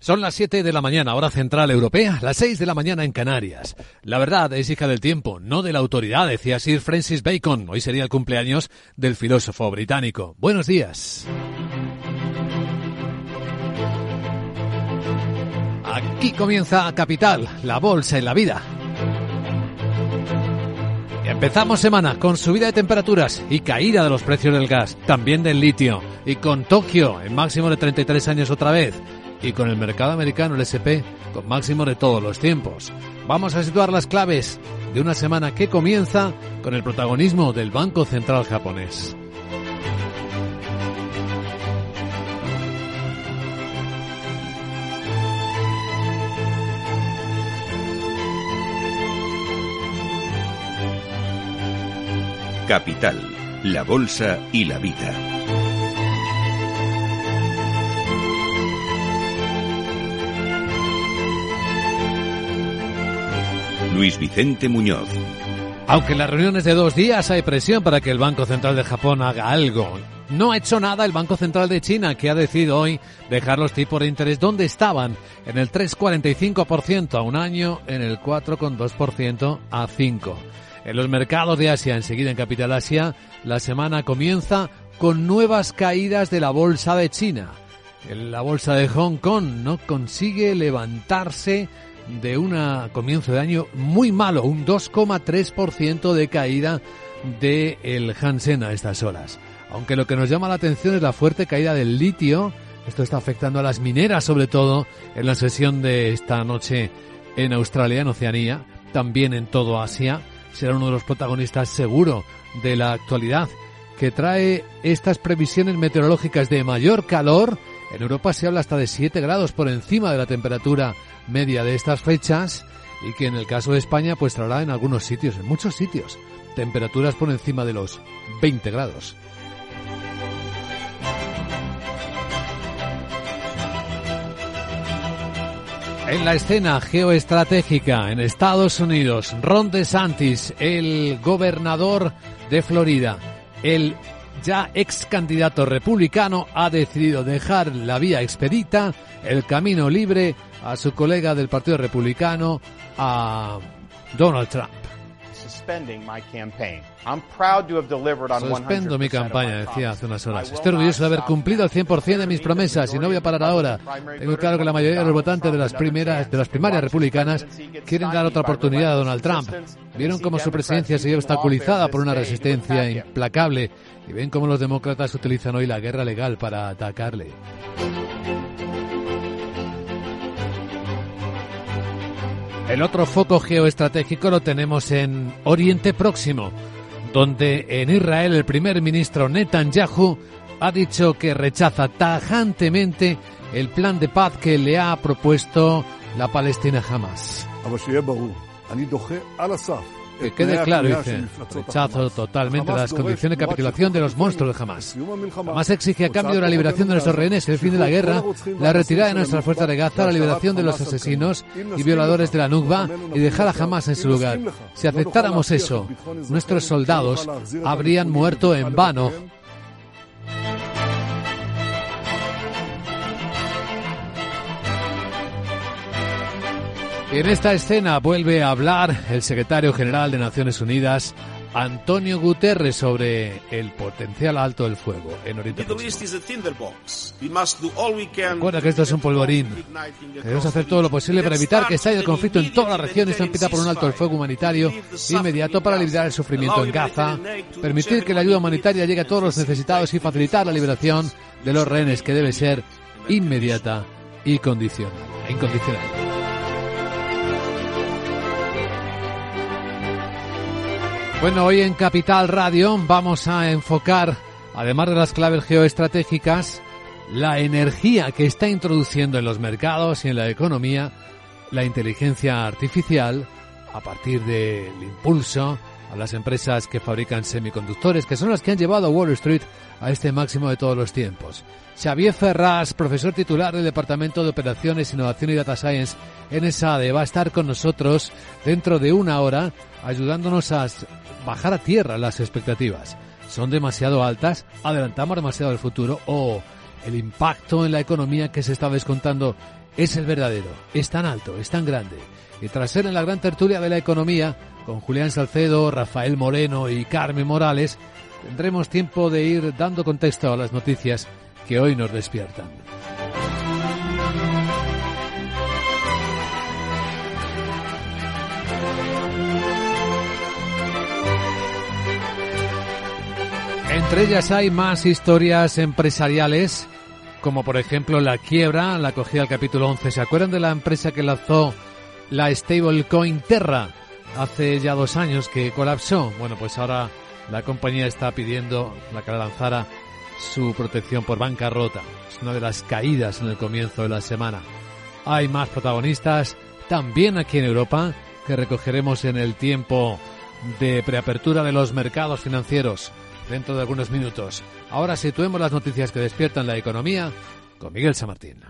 Son las 7 de la mañana, hora central europea, las 6 de la mañana en Canarias. La verdad es hija del tiempo, no de la autoridad, decía Sir Francis Bacon. Hoy sería el cumpleaños del filósofo británico. Buenos días. Aquí comienza Capital, la bolsa y la vida. Empezamos semana con subida de temperaturas y caída de los precios del gas, también del litio, y con Tokio en máximo de 33 años otra vez y con el mercado americano, el SP, con máximo de todos los tiempos. Vamos a situar las claves de una semana que comienza con el protagonismo del Banco Central japonés. Capital, la Bolsa y la Vida. Luis Vicente Muñoz. Aunque en las reuniones de dos días hay presión para que el Banco Central de Japón haga algo. No ha hecho nada el Banco Central de China, que ha decidido hoy dejar los tipos de interés donde estaban, en el 3,45% a un año, en el 4,2% a 5. En los mercados de Asia, enseguida en Capital Asia, la semana comienza con nuevas caídas de la bolsa de China. La bolsa de Hong Kong no consigue levantarse de un comienzo de año muy malo, un 2,3% de caída del el Hansen a estas horas. Aunque lo que nos llama la atención es la fuerte caída del litio. Esto está afectando a las mineras, sobre todo en la sesión de esta noche en Australia, en Oceanía, también en todo Asia. Será uno de los protagonistas seguro de la actualidad que trae estas previsiones meteorológicas de mayor calor. En Europa se habla hasta de 7 grados por encima de la temperatura media de estas fechas y que en el caso de España pues traerá en algunos sitios, en muchos sitios, temperaturas por encima de los 20 grados. En la escena geoestratégica en Estados Unidos, Ron DeSantis, el gobernador de Florida, el ya ex candidato republicano, ha decidido dejar la vía expedita, el camino libre a su colega del Partido Republicano, a Donald Trump. Suspendo mi campaña, decía hace unas horas. Estoy orgulloso de haber cumplido al 100% de mis promesas y no voy a parar ahora. Tengo claro que la mayoría de los votantes de las primeras, de las primarias republicanas quieren dar otra oportunidad a Donald Trump. Vieron cómo su presidencia se obstaculizada por una resistencia implacable y ven cómo los demócratas utilizan hoy la guerra legal para atacarle. El otro foco geoestratégico lo tenemos en Oriente Próximo, donde en Israel el primer ministro Netanyahu ha dicho que rechaza tajantemente el plan de paz que le ha propuesto la Palestina jamás. Que quede claro, dice, rechazo totalmente las condiciones de capitulación de los monstruos de Hamas. Hamas exige a cambio de la liberación de nuestros rehenes, el fin de la guerra, la retirada de nuestras fuerzas de Gaza, la liberación de los asesinos y violadores de la Nukba y dejar a Hamas en su lugar. Si aceptáramos eso, nuestros soldados habrían muerto en vano En esta escena vuelve a hablar el secretario general de Naciones Unidas, Antonio Guterres, sobre el potencial alto del fuego en Oriente Recuerda que esto es un polvorín. Debemos hacer todo lo posible para evitar que estalle el conflicto en toda la región y estampida por un alto del fuego humanitario inmediato para aliviar el sufrimiento en Gaza, permitir que la ayuda humanitaria llegue a todos los necesitados y facilitar la liberación de los rehenes que debe ser inmediata y condicional. Incondicional. Bueno, hoy en Capital Radio vamos a enfocar, además de las claves geoestratégicas, la energía que está introduciendo en los mercados y en la economía la inteligencia artificial a partir del impulso a las empresas que fabrican semiconductores, que son las que han llevado a Wall Street a este máximo de todos los tiempos. Xavier Ferraz, profesor titular del Departamento de Operaciones, Innovación y Data Science en ESADE, va a estar con nosotros dentro de una hora ayudándonos a bajar a tierra las expectativas. ¿Son demasiado altas? ¿Adelantamos demasiado el futuro? ¿O el impacto en la economía que se está descontando es el verdadero, es tan alto, es tan grande. Y tras ser en la gran tertulia de la economía, con Julián Salcedo, Rafael Moreno y Carmen Morales, tendremos tiempo de ir dando contexto a las noticias que hoy nos despiertan. Entre ellas hay más historias empresariales, como por ejemplo la quiebra, la cogida del capítulo 11. ¿Se acuerdan de la empresa que lanzó la stablecoin Terra hace ya dos años que colapsó? Bueno, pues ahora la compañía está pidiendo la que la lanzara su protección por bancarrota. Es una de las caídas en el comienzo de la semana. Hay más protagonistas también aquí en Europa que recogeremos en el tiempo de preapertura de los mercados financieros dentro de algunos minutos. Ahora situemos las noticias que despiertan la economía con Miguel Samartín.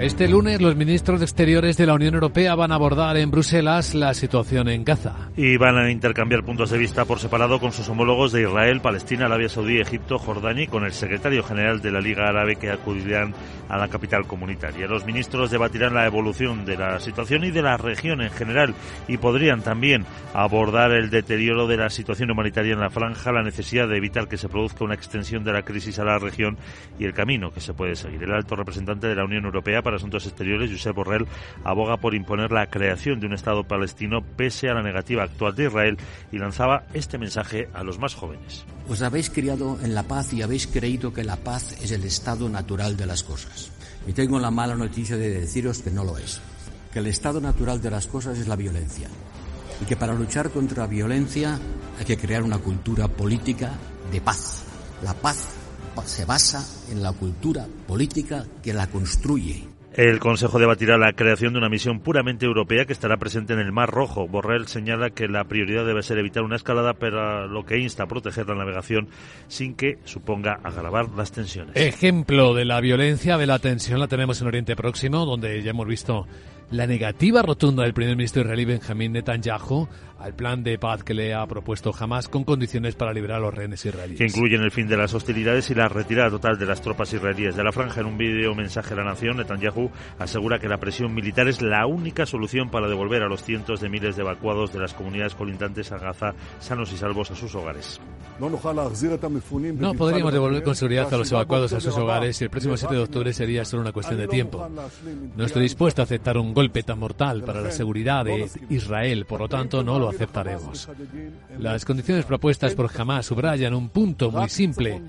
Este lunes los ministros de Exteriores de la Unión Europea van a abordar en Bruselas la situación en Gaza. Y van a intercambiar puntos de vista por separado con sus homólogos de Israel, Palestina, Arabia Saudí, Egipto, Jordania y con el secretario general de la Liga Árabe que acudirán a la capital comunitaria. Los ministros debatirán la evolución de la situación y de la región en general y podrían también abordar el deterioro de la situación humanitaria en la franja, la necesidad de evitar que se produzca una extensión de la crisis a la región y el camino que se puede seguir. El alto representante de la Unión Europea para Asuntos Exteriores, Josep Borrell, aboga por imponer la creación de un Estado palestino pese a la negativa actual de Israel y lanzaba este mensaje a los más jóvenes. Os habéis criado en la paz y habéis creído que la paz es el estado natural de las cosas. Y tengo la mala noticia de deciros que no lo es. Que el estado natural de las cosas es la violencia. Y que para luchar contra la violencia hay que crear una cultura política de paz. La paz se basa en la cultura política que la construye. El Consejo debatirá la creación de una misión puramente europea que estará presente en el Mar Rojo. Borrell señala que la prioridad debe ser evitar una escalada, pero lo que insta a proteger la navegación sin que suponga agravar las tensiones. Ejemplo de la violencia, de la tensión, la tenemos en Oriente Próximo, donde ya hemos visto la negativa rotunda del primer ministro israelí Benjamín Netanyahu al plan de paz que le ha propuesto Hamas con condiciones para liberar a los rehenes israelíes. Que incluyen el fin de las hostilidades y la retirada total de las tropas israelíes de la franja. En un vídeo mensaje a la nación, Netanyahu asegura que la presión militar es la única solución para devolver a los cientos de miles de evacuados de las comunidades colindantes a Gaza sanos y salvos a sus hogares. No podríamos devolver con seguridad a los evacuados a sus hogares y el próximo 7 de octubre sería solo una cuestión de tiempo. No estoy dispuesto a aceptar un golpe tan mortal para la seguridad de Israel, por lo tanto no lo aceptaremos. Las condiciones propuestas por Hamas subrayan un punto muy simple.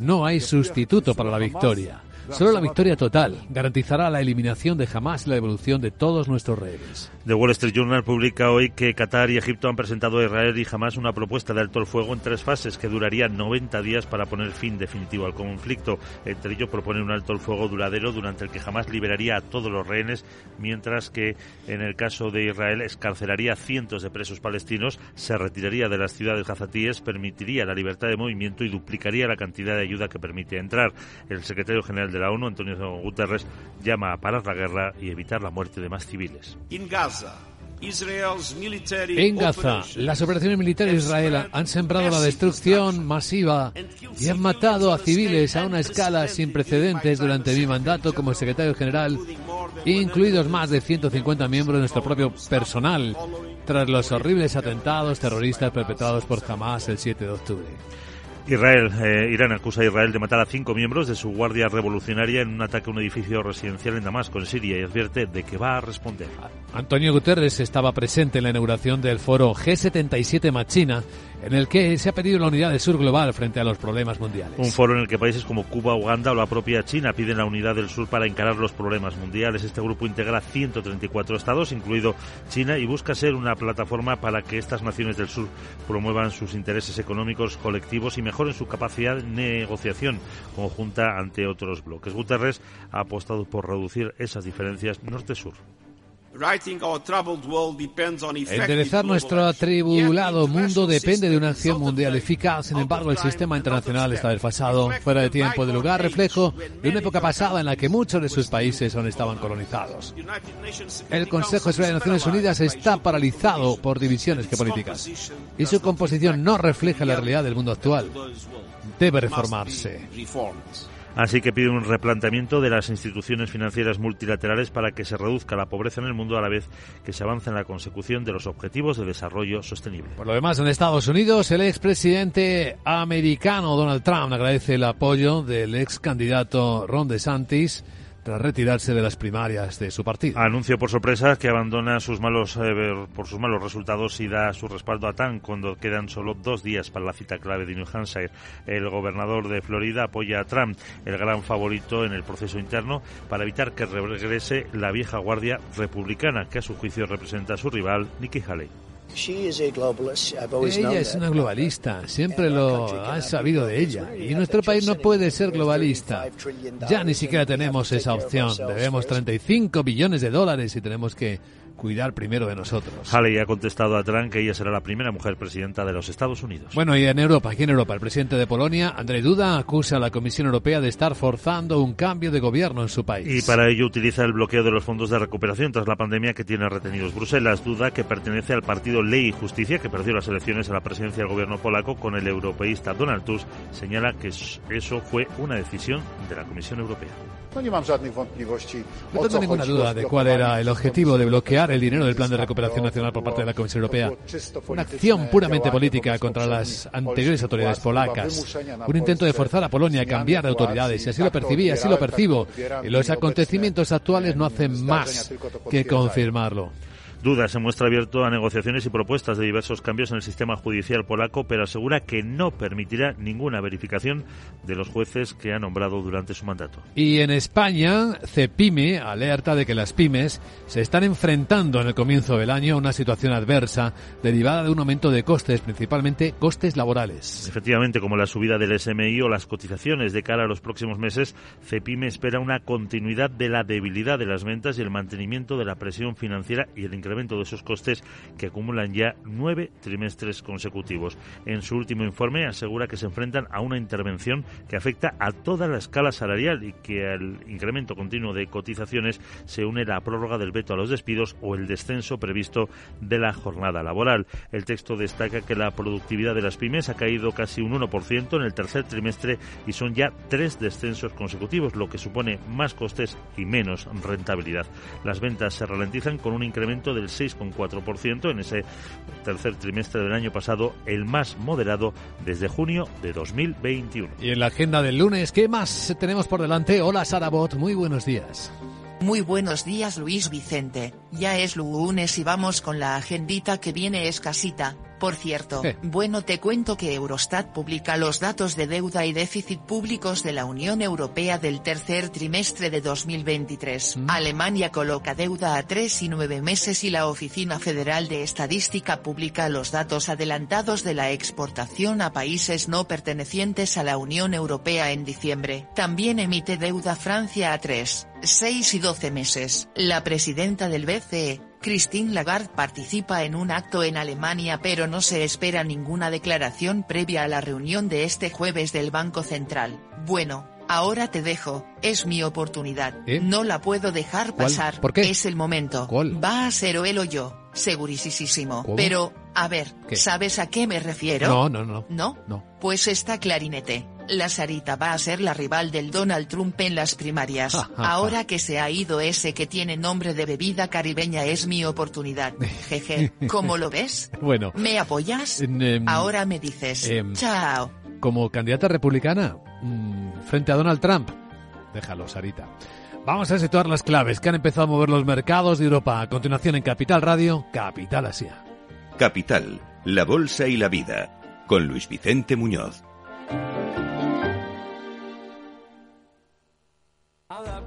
No hay sustituto para la victoria. Solo la victoria total garantizará la eliminación de Hamas y la evolución de todos nuestros rehenes. The Wall Street Journal publica hoy que Qatar y Egipto han presentado a Israel y Hamas una propuesta de alto el fuego en tres fases que duraría 90 días para poner fin definitivo al conflicto. Entre ellos propone un alto el fuego duradero durante el que Hamas liberaría a todos los rehenes, mientras que en el caso de Israel escarcelaría a cientos de presos palestinos, se retiraría de las ciudades gazatíes, permitiría la libertad de movimiento y duplicaría la cantidad de ayuda que permite entrar. El secretario general de la ONU, Antonio Guterres, llama a parar la guerra y evitar la muerte de más civiles. En Gaza, las operaciones militares de Israel han sembrado la destrucción masiva y han matado a civiles a una escala sin precedentes durante mi mandato como secretario general, incluidos más de 150 miembros de nuestro propio personal, tras los horribles atentados terroristas perpetrados por Hamas el 7 de octubre. Israel, eh, Irán acusa a Israel de matar a cinco miembros de su guardia revolucionaria en un ataque a un edificio residencial en Damasco, en Siria, y advierte de que va a responder. Antonio Guterres estaba presente en la inauguración del foro G77 Machina, en el que se ha pedido la unidad del sur global frente a los problemas mundiales. Un foro en el que países como Cuba, Uganda o la propia China piden la unidad del sur para encarar los problemas mundiales. Este grupo integra 134 estados, incluido China, y busca ser una plataforma para que estas naciones del sur promuevan sus intereses económicos colectivos y mejoren su capacidad de negociación conjunta ante otros bloques. Guterres ha apostado por reducir esas diferencias norte-sur. Enderezar nuestro atribulado mundo depende de una acción mundial eficaz. Sin embargo, el sistema internacional está desfasado, fuera de tiempo de lugar, reflejo de una época pasada en la que muchos de sus países aún estaban colonizados. El Consejo de Seguridad de Naciones Unidas está paralizado por divisiones geopolíticas y su composición no refleja la realidad del mundo actual. Debe reformarse. Así que pide un replanteamiento de las instituciones financieras multilaterales para que se reduzca la pobreza en el mundo a la vez que se avanza en la consecución de los objetivos de desarrollo sostenible. Por lo demás, en Estados Unidos, el expresidente americano Donald Trump agradece el apoyo del ex candidato Ron DeSantis tras retirarse de las primarias de su partido. Anuncio por sorpresa que abandona sus malos eh, por sus malos resultados y da su respaldo a Tan cuando quedan solo dos días para la cita clave de New Hampshire. El gobernador de Florida apoya a Trump, el gran favorito en el proceso interno, para evitar que regrese la vieja guardia republicana que a su juicio representa a su rival Nikki Haley. Ella es una globalista, siempre lo has sabido de ella. Y nuestro país no puede ser globalista. Ya ni siquiera tenemos esa opción. Debemos 35 billones de dólares y tenemos que cuidar primero de nosotros. Haley ha contestado a Trump que ella será la primera mujer presidenta de los Estados Unidos. Bueno, y en Europa, aquí en Europa, el presidente de Polonia, Andrzej Duda, acusa a la Comisión Europea de estar forzando un cambio de gobierno en su país. Y para ello utiliza el bloqueo de los fondos de recuperación tras la pandemia que tiene retenidos Bruselas. Duda que pertenece al partido Ley y Justicia, que perdió las elecciones a la presidencia del gobierno polaco con el europeísta Donald Tusk, señala que eso fue una decisión de la Comisión Europea. No tengo ninguna duda de cuál era el objetivo de bloquear el dinero del Plan de Recuperación Nacional por parte de la Comisión Europea. Una acción puramente política contra las anteriores autoridades polacas. Un intento de forzar a Polonia a cambiar de autoridades. Y así lo percibí, así lo percibo. Y los acontecimientos actuales no hacen más que confirmarlo. Duda se muestra abierto a negociaciones y propuestas de diversos cambios en el sistema judicial polaco, pero asegura que no permitirá ninguna verificación de los jueces que ha nombrado durante su mandato. Y en España, CEPIME alerta de que las pymes se están enfrentando en el comienzo del año a una situación adversa derivada de un aumento de costes, principalmente costes laborales. Efectivamente, como la subida del SMI o las cotizaciones de cara a los próximos meses, CEPIME espera una continuidad de la debilidad de las ventas y el mantenimiento de la presión financiera y el incremento de esos costes que acumulan ya nueve trimestres consecutivos. En su último informe asegura que se enfrentan a una intervención que afecta a toda la escala salarial y que al incremento continuo de cotizaciones se une la prórroga del veto a los despidos o el descenso previsto de la jornada laboral. El texto destaca que la productividad de las pymes ha caído casi un 1% en el tercer trimestre y son ya tres descensos consecutivos, lo que supone más costes y menos rentabilidad. Las ventas se ralentizan con un incremento del 6,4% en ese tercer trimestre del año pasado, el más moderado desde junio de 2021. Y en la agenda del lunes, ¿qué más tenemos por delante? Hola Sarabot, muy buenos días. Muy buenos días Luis Vicente, ya es lunes y vamos con la agendita que viene escasita. Por cierto, bueno te cuento que Eurostat publica los datos de deuda y déficit públicos de la Unión Europea del tercer trimestre de 2023. Mm. Alemania coloca deuda a tres y nueve meses y la Oficina Federal de Estadística publica los datos adelantados de la exportación a países no pertenecientes a la Unión Europea en diciembre. También emite deuda Francia a tres, seis y doce meses. La presidenta del BCE, Christine Lagarde participa en un acto en Alemania pero no se espera ninguna declaración previa a la reunión de este jueves del Banco Central. Bueno, ahora te dejo, es mi oportunidad. ¿Eh? No la puedo dejar ¿Cuál? pasar. ¿Por qué? Es el momento. ¿Cuál? Va a ser o él o yo, segurísimo. Pero, a ver, ¿Qué? ¿sabes a qué me refiero? No, no, no. ¿No? No. Pues está clarinete. La Sarita va a ser la rival del Donald Trump en las primarias. Ja, ja, ja. Ahora que se ha ido ese que tiene nombre de bebida caribeña es mi oportunidad. Jeje, ¿cómo lo ves? Bueno, ¿Me apoyas? em, Ahora me dices, em, chao. como candidata republicana mm, frente a Donald Trump. Déjalo, Sarita. Vamos a situar las claves que han empezado a mover los mercados de Europa. A continuación en Capital Radio, Capital Asia. Capital, la Bolsa y la Vida, con Luis Vicente Muñoz.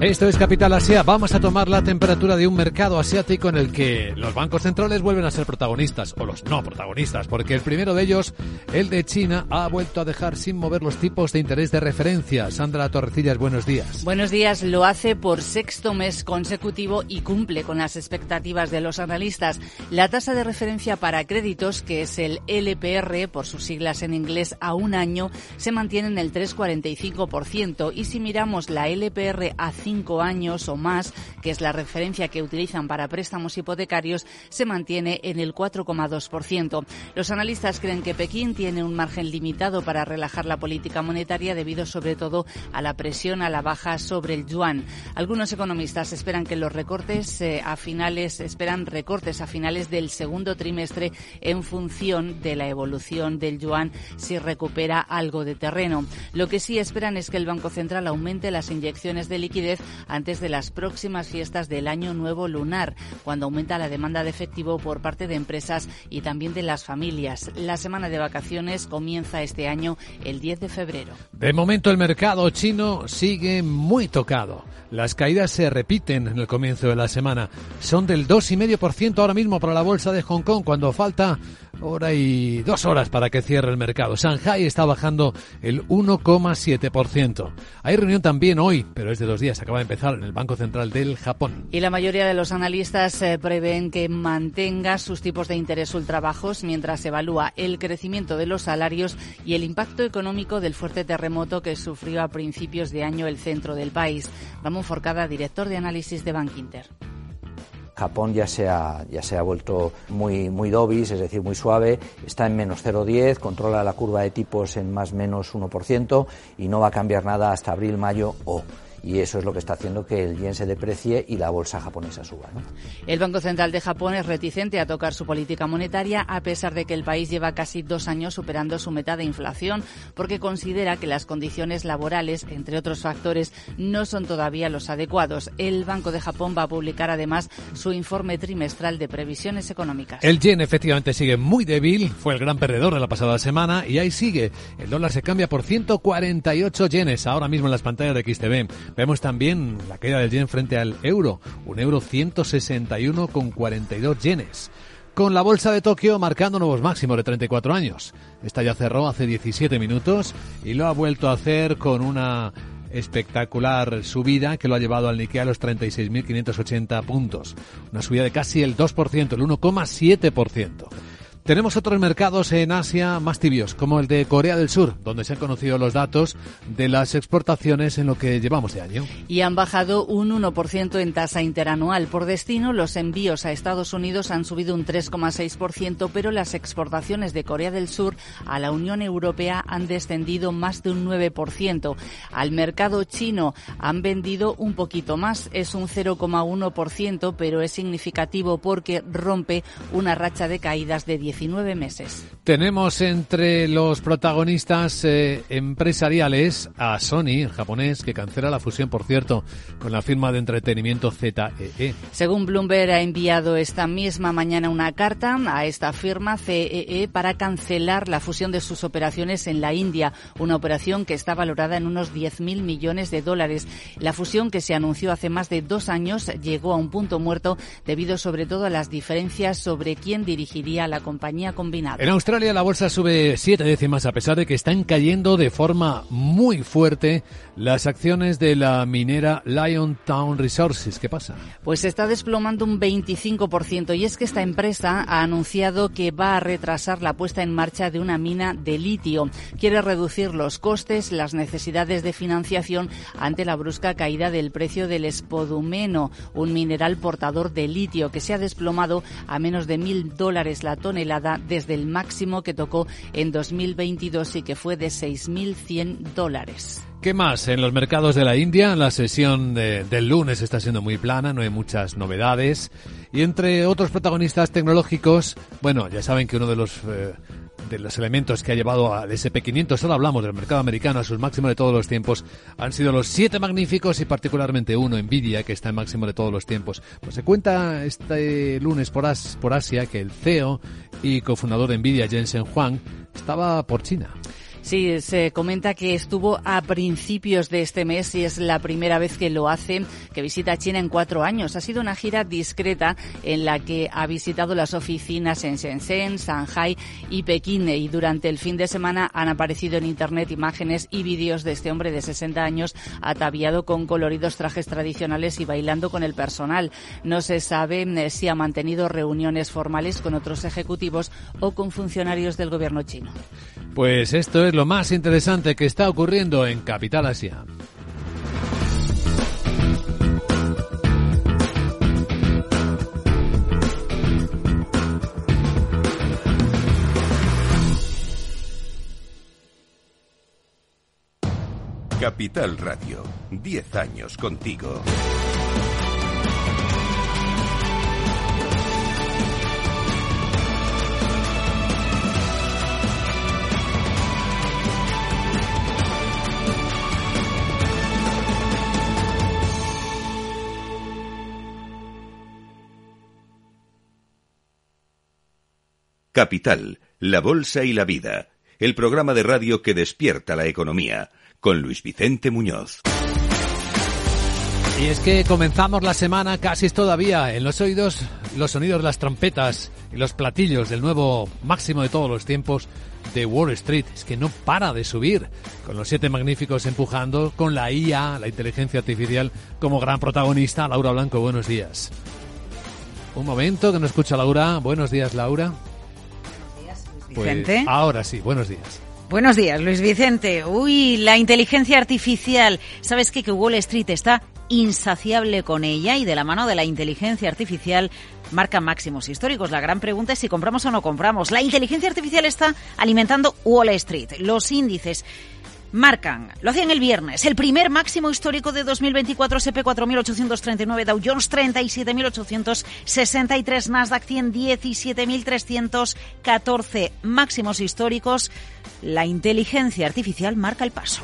Esto es Capital Asia. Vamos a tomar la temperatura de un mercado asiático en el que los bancos centrales vuelven a ser protagonistas, o los no protagonistas, porque el primero de ellos, el de China, ha vuelto a dejar sin mover los tipos de interés de referencia. Sandra Torrecillas, buenos días. Buenos días. Lo hace por sexto mes consecutivo y cumple con las expectativas de los analistas. La tasa de referencia para créditos, que es el LPR, por sus siglas en inglés, a un año, se mantiene en el 3,45%. Y si miramos la LPR a cinco años o más, que es la referencia que utilizan para préstamos hipotecarios, se mantiene en el 4,2%. Los analistas creen que Pekín tiene un margen limitado para relajar la política monetaria debido sobre todo a la presión a la baja sobre el yuan. Algunos economistas esperan que los recortes eh, a finales esperan recortes a finales del segundo trimestre en función de la evolución del yuan si recupera algo de terreno. Lo que sí esperan es que el Banco Central aumente las inyecciones de liquidez antes de las próximas fiestas del Año Nuevo Lunar, cuando aumenta la demanda de efectivo por parte de empresas y también de las familias. La semana de vacaciones comienza este año el 10 de febrero. De momento el mercado chino sigue muy tocado. Las caídas se repiten en el comienzo de la semana. Son del 2,5% ahora mismo para la bolsa de Hong Kong cuando falta hora y dos horas para que cierre el mercado. Shanghai está bajando el 1,7%. Hay reunión también hoy, pero es de dos días. Acaba de empezar en el Banco Central del Japón. Y la mayoría de los analistas eh, prevén que mantenga sus tipos de interés ultrabajos mientras evalúa el crecimiento de los salarios y el impacto económico del fuerte terremoto que sufrió a principios de año el centro del país. Ramón Forcada, director de análisis de Bank Inter. Japón ya se ha, ya se ha vuelto muy, muy dovish, es decir, muy suave, está en menos 0,10, controla la curva de tipos en más menos 1% y no va a cambiar nada hasta abril, mayo o y eso es lo que está haciendo que el yen se deprecie y la bolsa japonesa suba. El Banco Central de Japón es reticente a tocar su política monetaria a pesar de que el país lleva casi dos años superando su meta de inflación porque considera que las condiciones laborales, entre otros factores, no son todavía los adecuados. El Banco de Japón va a publicar además su informe trimestral de previsiones económicas. El yen efectivamente sigue muy débil, fue el gran perdedor de la pasada semana y ahí sigue. El dólar se cambia por 148 yenes ahora mismo en las pantallas de XTV. Vemos también la caída del yen frente al euro, un euro 161,42 yenes. Con la bolsa de Tokio marcando nuevos máximos de 34 años. Esta ya cerró hace 17 minutos y lo ha vuelto a hacer con una espectacular subida que lo ha llevado al Nikkei a los 36.580 puntos. Una subida de casi el 2%, el 1,7%. Tenemos otros mercados en Asia más tibios, como el de Corea del Sur, donde se han conocido los datos de las exportaciones en lo que llevamos de año. Y han bajado un 1% en tasa interanual. Por destino, los envíos a Estados Unidos han subido un 3,6%, pero las exportaciones de Corea del Sur a la Unión Europea han descendido más de un 9%. Al mercado chino han vendido un poquito más, es un 0,1%, pero es significativo porque rompe una racha de caídas de 10 meses. Tenemos entre los protagonistas eh, empresariales a Sony, el japonés, que cancela la fusión, por cierto, con la firma de entretenimiento ZEE. E. Según Bloomberg, ha enviado esta misma mañana una carta a esta firma CEE e, para cancelar la fusión de sus operaciones en la India, una operación que está valorada en unos 10.000 millones de dólares. La fusión que se anunció hace más de dos años llegó a un punto muerto debido sobre todo a las diferencias sobre quién dirigiría la compañía compañía combinada. En Australia la bolsa sube siete décimas a pesar de que están cayendo de forma muy fuerte las acciones de la minera Liontown Resources. ¿Qué pasa? Pues se está desplomando un 25% y es que esta empresa ha anunciado que va a retrasar la puesta en marcha de una mina de litio. Quiere reducir los costes, las necesidades de financiación ante la brusca caída del precio del espodumeno, un mineral portador de litio que se ha desplomado a menos de mil dólares la tonelada desde el máximo que tocó en 2022 y que fue de 6.100 dólares. ¿Qué más? En los mercados de la India, la sesión de, del lunes está siendo muy plana, no hay muchas novedades. Y entre otros protagonistas tecnológicos, bueno, ya saben que uno de los, eh, de los elementos que ha llevado al SP500, solo hablamos del mercado americano a sus máximos de todos los tiempos, han sido los siete magníficos y particularmente uno, Nvidia, que está en máximo de todos los tiempos. Pues se cuenta este lunes por, As, por Asia que el CEO y cofundador de Nvidia, Jensen Huang, estaba por China. Sí, se comenta que estuvo a principios de este mes y es la primera vez que lo hace, que visita China en cuatro años. Ha sido una gira discreta en la que ha visitado las oficinas en Shenzhen, Shanghai y Pekín y durante el fin de semana han aparecido en Internet imágenes y vídeos de este hombre de 60 años ataviado con coloridos trajes tradicionales y bailando con el personal. No se sabe eh, si ha mantenido reuniones formales con otros ejecutivos o con funcionarios del gobierno chino. Pues esto es lo más interesante que está ocurriendo en Capital Asia. Capital Radio, 10 años contigo. Capital, la Bolsa y la Vida, el programa de radio que despierta la economía, con Luis Vicente Muñoz. Y es que comenzamos la semana casi todavía en los oídos los sonidos de las trompetas y los platillos del nuevo máximo de todos los tiempos de Wall Street. Es que no para de subir, con los siete magníficos empujando, con la IA, la inteligencia artificial, como gran protagonista. Laura Blanco, buenos días. Un momento que no escucha Laura. Buenos días, Laura. Pues ahora sí, buenos días. Buenos días, Luis Vicente. Uy, la inteligencia artificial. ¿Sabes qué? Que Wall Street está insaciable con ella y de la mano de la inteligencia artificial marca máximos históricos. La gran pregunta es si compramos o no compramos. La inteligencia artificial está alimentando Wall Street. Los índices marcan, lo hacían el viernes, el primer máximo histórico de 2024, SP 4.839, Dow Jones 37.863, Nasdaq 100, 17.314 máximos históricos. La inteligencia artificial marca el paso.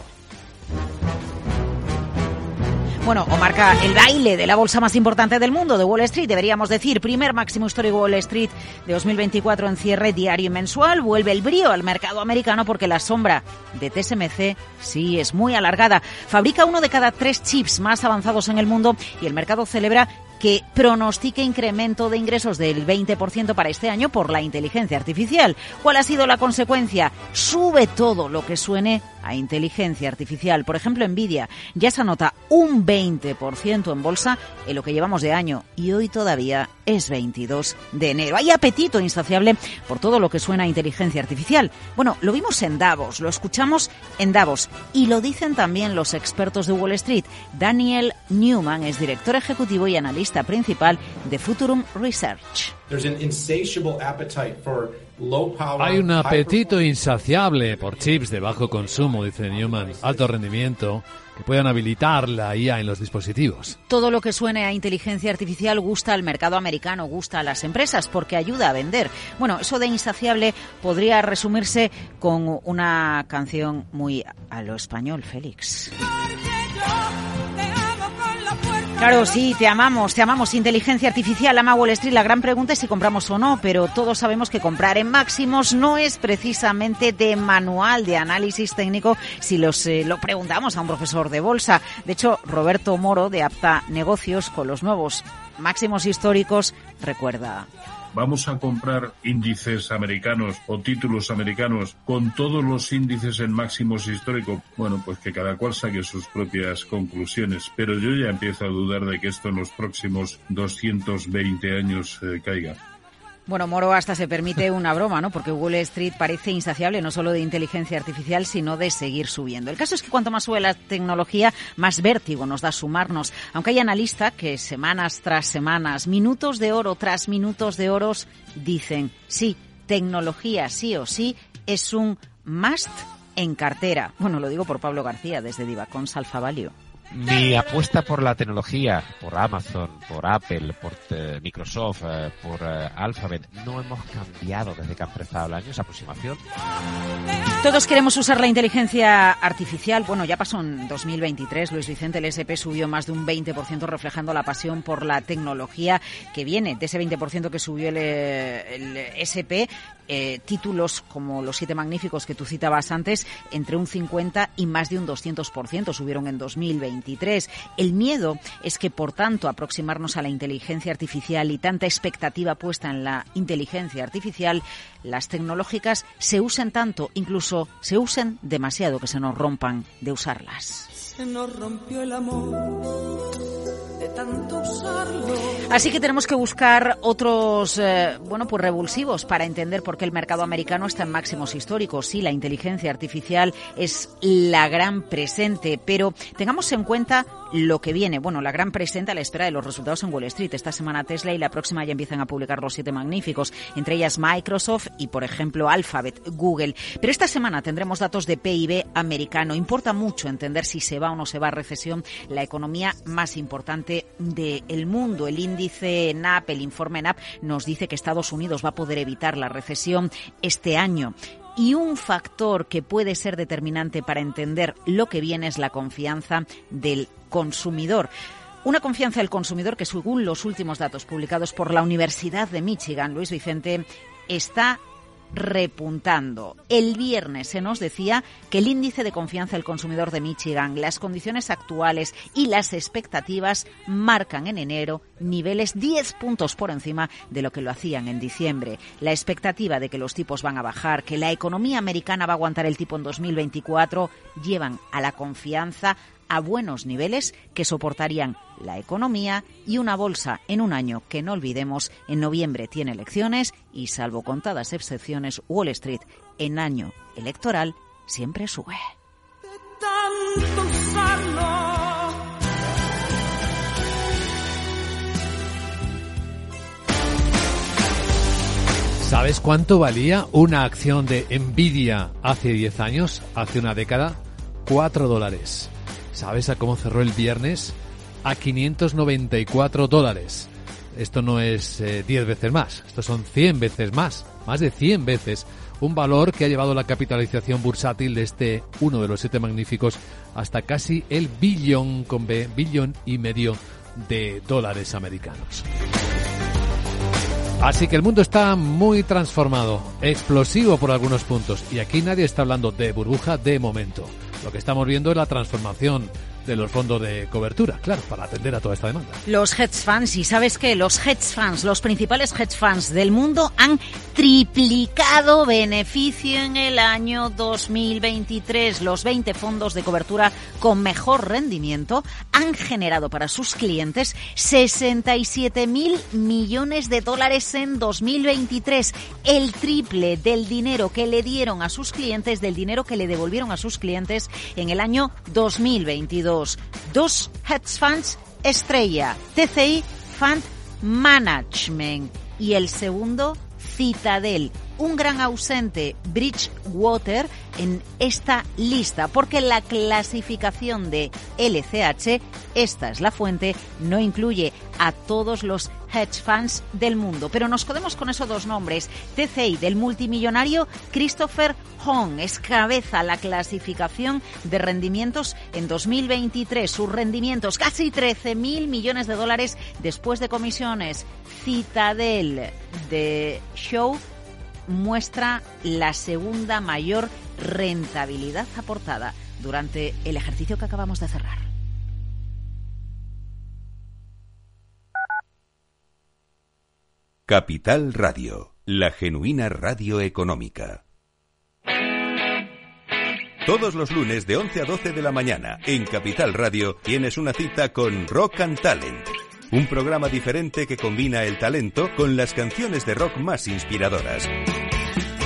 Bueno, o marca el baile de la bolsa más importante del mundo, de Wall Street, deberíamos decir. Primer máximo histórico Wall Street de 2024 en cierre diario y mensual. Vuelve el brío al mercado americano porque la sombra de TSMC sí es muy alargada. Fabrica uno de cada tres chips más avanzados en el mundo y el mercado celebra que pronostica incremento de ingresos del 20% para este año por la inteligencia artificial. ¿Cuál ha sido la consecuencia? Sube todo lo que suene a inteligencia artificial. Por ejemplo, Nvidia ya se anota un 20% en bolsa en lo que llevamos de año y hoy todavía es 22 de enero. Hay apetito insaciable por todo lo que suena a inteligencia artificial. Bueno, lo vimos en Davos, lo escuchamos en Davos y lo dicen también los expertos de Wall Street. Daniel Newman es director ejecutivo y analista principal de Futurum Research. Hay un apetito insaciable por chips de bajo consumo, dice Newman, alto rendimiento, que puedan habilitar la IA en los dispositivos. Todo lo que suene a inteligencia artificial gusta al mercado americano, gusta a las empresas, porque ayuda a vender. Bueno, eso de insaciable podría resumirse con una canción muy a lo español, Félix. Claro, sí, te amamos, te amamos. Inteligencia artificial, ama Wall Street. La gran pregunta es si compramos o no, pero todos sabemos que comprar en máximos no es precisamente de manual de análisis técnico si los, eh, lo preguntamos a un profesor de bolsa. De hecho, Roberto Moro, de Apta Negocios, con los nuevos máximos históricos, recuerda. ¿Vamos a comprar índices americanos o títulos americanos con todos los índices en máximos históricos? Bueno, pues que cada cual saque sus propias conclusiones. Pero yo ya empiezo a dudar de que esto en los próximos 220 años eh, caiga. Bueno, Moro hasta se permite una broma, ¿no? Porque Wall Street parece insaciable no solo de inteligencia artificial, sino de seguir subiendo. El caso es que cuanto más sube la tecnología, más vértigo nos da sumarnos. Aunque hay analistas que semanas tras semanas, minutos de oro tras minutos de oros, dicen, sí, tecnología sí o sí es un must en cartera. Bueno, lo digo por Pablo García desde Divacón Salfavalio. Mi apuesta por la tecnología, por Amazon, por Apple, por eh, Microsoft, eh, por eh, Alphabet, no hemos cambiado desde que ha empezado el año esa aproximación. Todos queremos usar la inteligencia artificial. Bueno, ya pasó en 2023. Luis Vicente, el SP subió más de un 20%, reflejando la pasión por la tecnología que viene de ese 20% que subió el, el SP eh, títulos como los siete magníficos que tú citabas antes, entre un 50 y más de un 200% subieron en 2023. El miedo es que, por tanto, aproximarnos a la inteligencia artificial y tanta expectativa puesta en la inteligencia artificial, las tecnológicas se usen tanto, incluso se usen demasiado que se nos rompan de usarlas. Se nos rompió el amor Así que tenemos que buscar otros, eh, bueno, pues revulsivos para entender por qué el mercado americano está en máximos históricos. Sí, la inteligencia artificial es la gran presente, pero tengamos en cuenta lo que viene. Bueno, la gran presente a la espera de los resultados en Wall Street. Esta semana Tesla y la próxima ya empiezan a publicar los siete magníficos, entre ellas Microsoft y, por ejemplo, Alphabet, Google. Pero esta semana tendremos datos de PIB americano. Importa mucho entender si se va o no se va a recesión la economía más importante del mundo. El índice NAP, el informe NAP, nos dice que Estados Unidos va a poder evitar la recesión este año. Y un factor que puede ser determinante para entender lo que viene es la confianza del consumidor. Una confianza del consumidor que, según los últimos datos publicados por la Universidad de Michigan, Luis Vicente, está repuntando. El viernes se nos decía que el índice de confianza del consumidor de Michigan, las condiciones actuales y las expectativas marcan en enero niveles 10 puntos por encima de lo que lo hacían en diciembre. La expectativa de que los tipos van a bajar, que la economía americana va a aguantar el tipo en 2024, llevan a la confianza a buenos niveles que soportarían la economía y una bolsa en un año que no olvidemos en noviembre tiene elecciones y salvo contadas excepciones Wall Street en año electoral siempre sube. ¿Sabes cuánto valía una acción de Nvidia hace 10 años, hace una década? 4 dólares. ¿Sabes a cómo cerró el viernes? A 594 dólares. Esto no es 10 eh, veces más, esto son 100 veces más, más de 100 veces. Un valor que ha llevado la capitalización bursátil de este uno de los siete magníficos hasta casi el billón con B, billón y medio de dólares americanos. Así que el mundo está muy transformado, explosivo por algunos puntos, y aquí nadie está hablando de burbuja de momento. Lo que estamos viendo es la transformación de los fondos de cobertura, claro, para atender a toda esta demanda. Los hedge funds, y sabes qué, los hedge funds, los principales hedge funds del mundo han triplicado beneficio en el año 2023. Los 20 fondos de cobertura con mejor rendimiento han generado para sus clientes 67 mil millones de dólares en 2023, el triple del dinero que le dieron a sus clientes, del dinero que le devolvieron a sus clientes en el año 2022 dos, hedge funds estrella, TCI Fund Management. Y el segundo Citadel, un gran ausente Bridgewater en esta lista, porque la clasificación de LCH, esta es la fuente, no incluye a todos los hedge funds del mundo. Pero nos podemos con esos dos nombres. TCI del multimillonario Christopher Hong es cabeza la clasificación de rendimientos en 2023. Sus rendimientos casi 13 mil millones de dólares después de comisiones. Citadel de Show muestra la segunda mayor rentabilidad aportada durante el ejercicio que acabamos de cerrar. Capital Radio, la genuina radio económica. Todos los lunes de 11 a 12 de la mañana en Capital Radio tienes una cita con Rock and Talent. Un programa diferente que combina el talento con las canciones de rock más inspiradoras.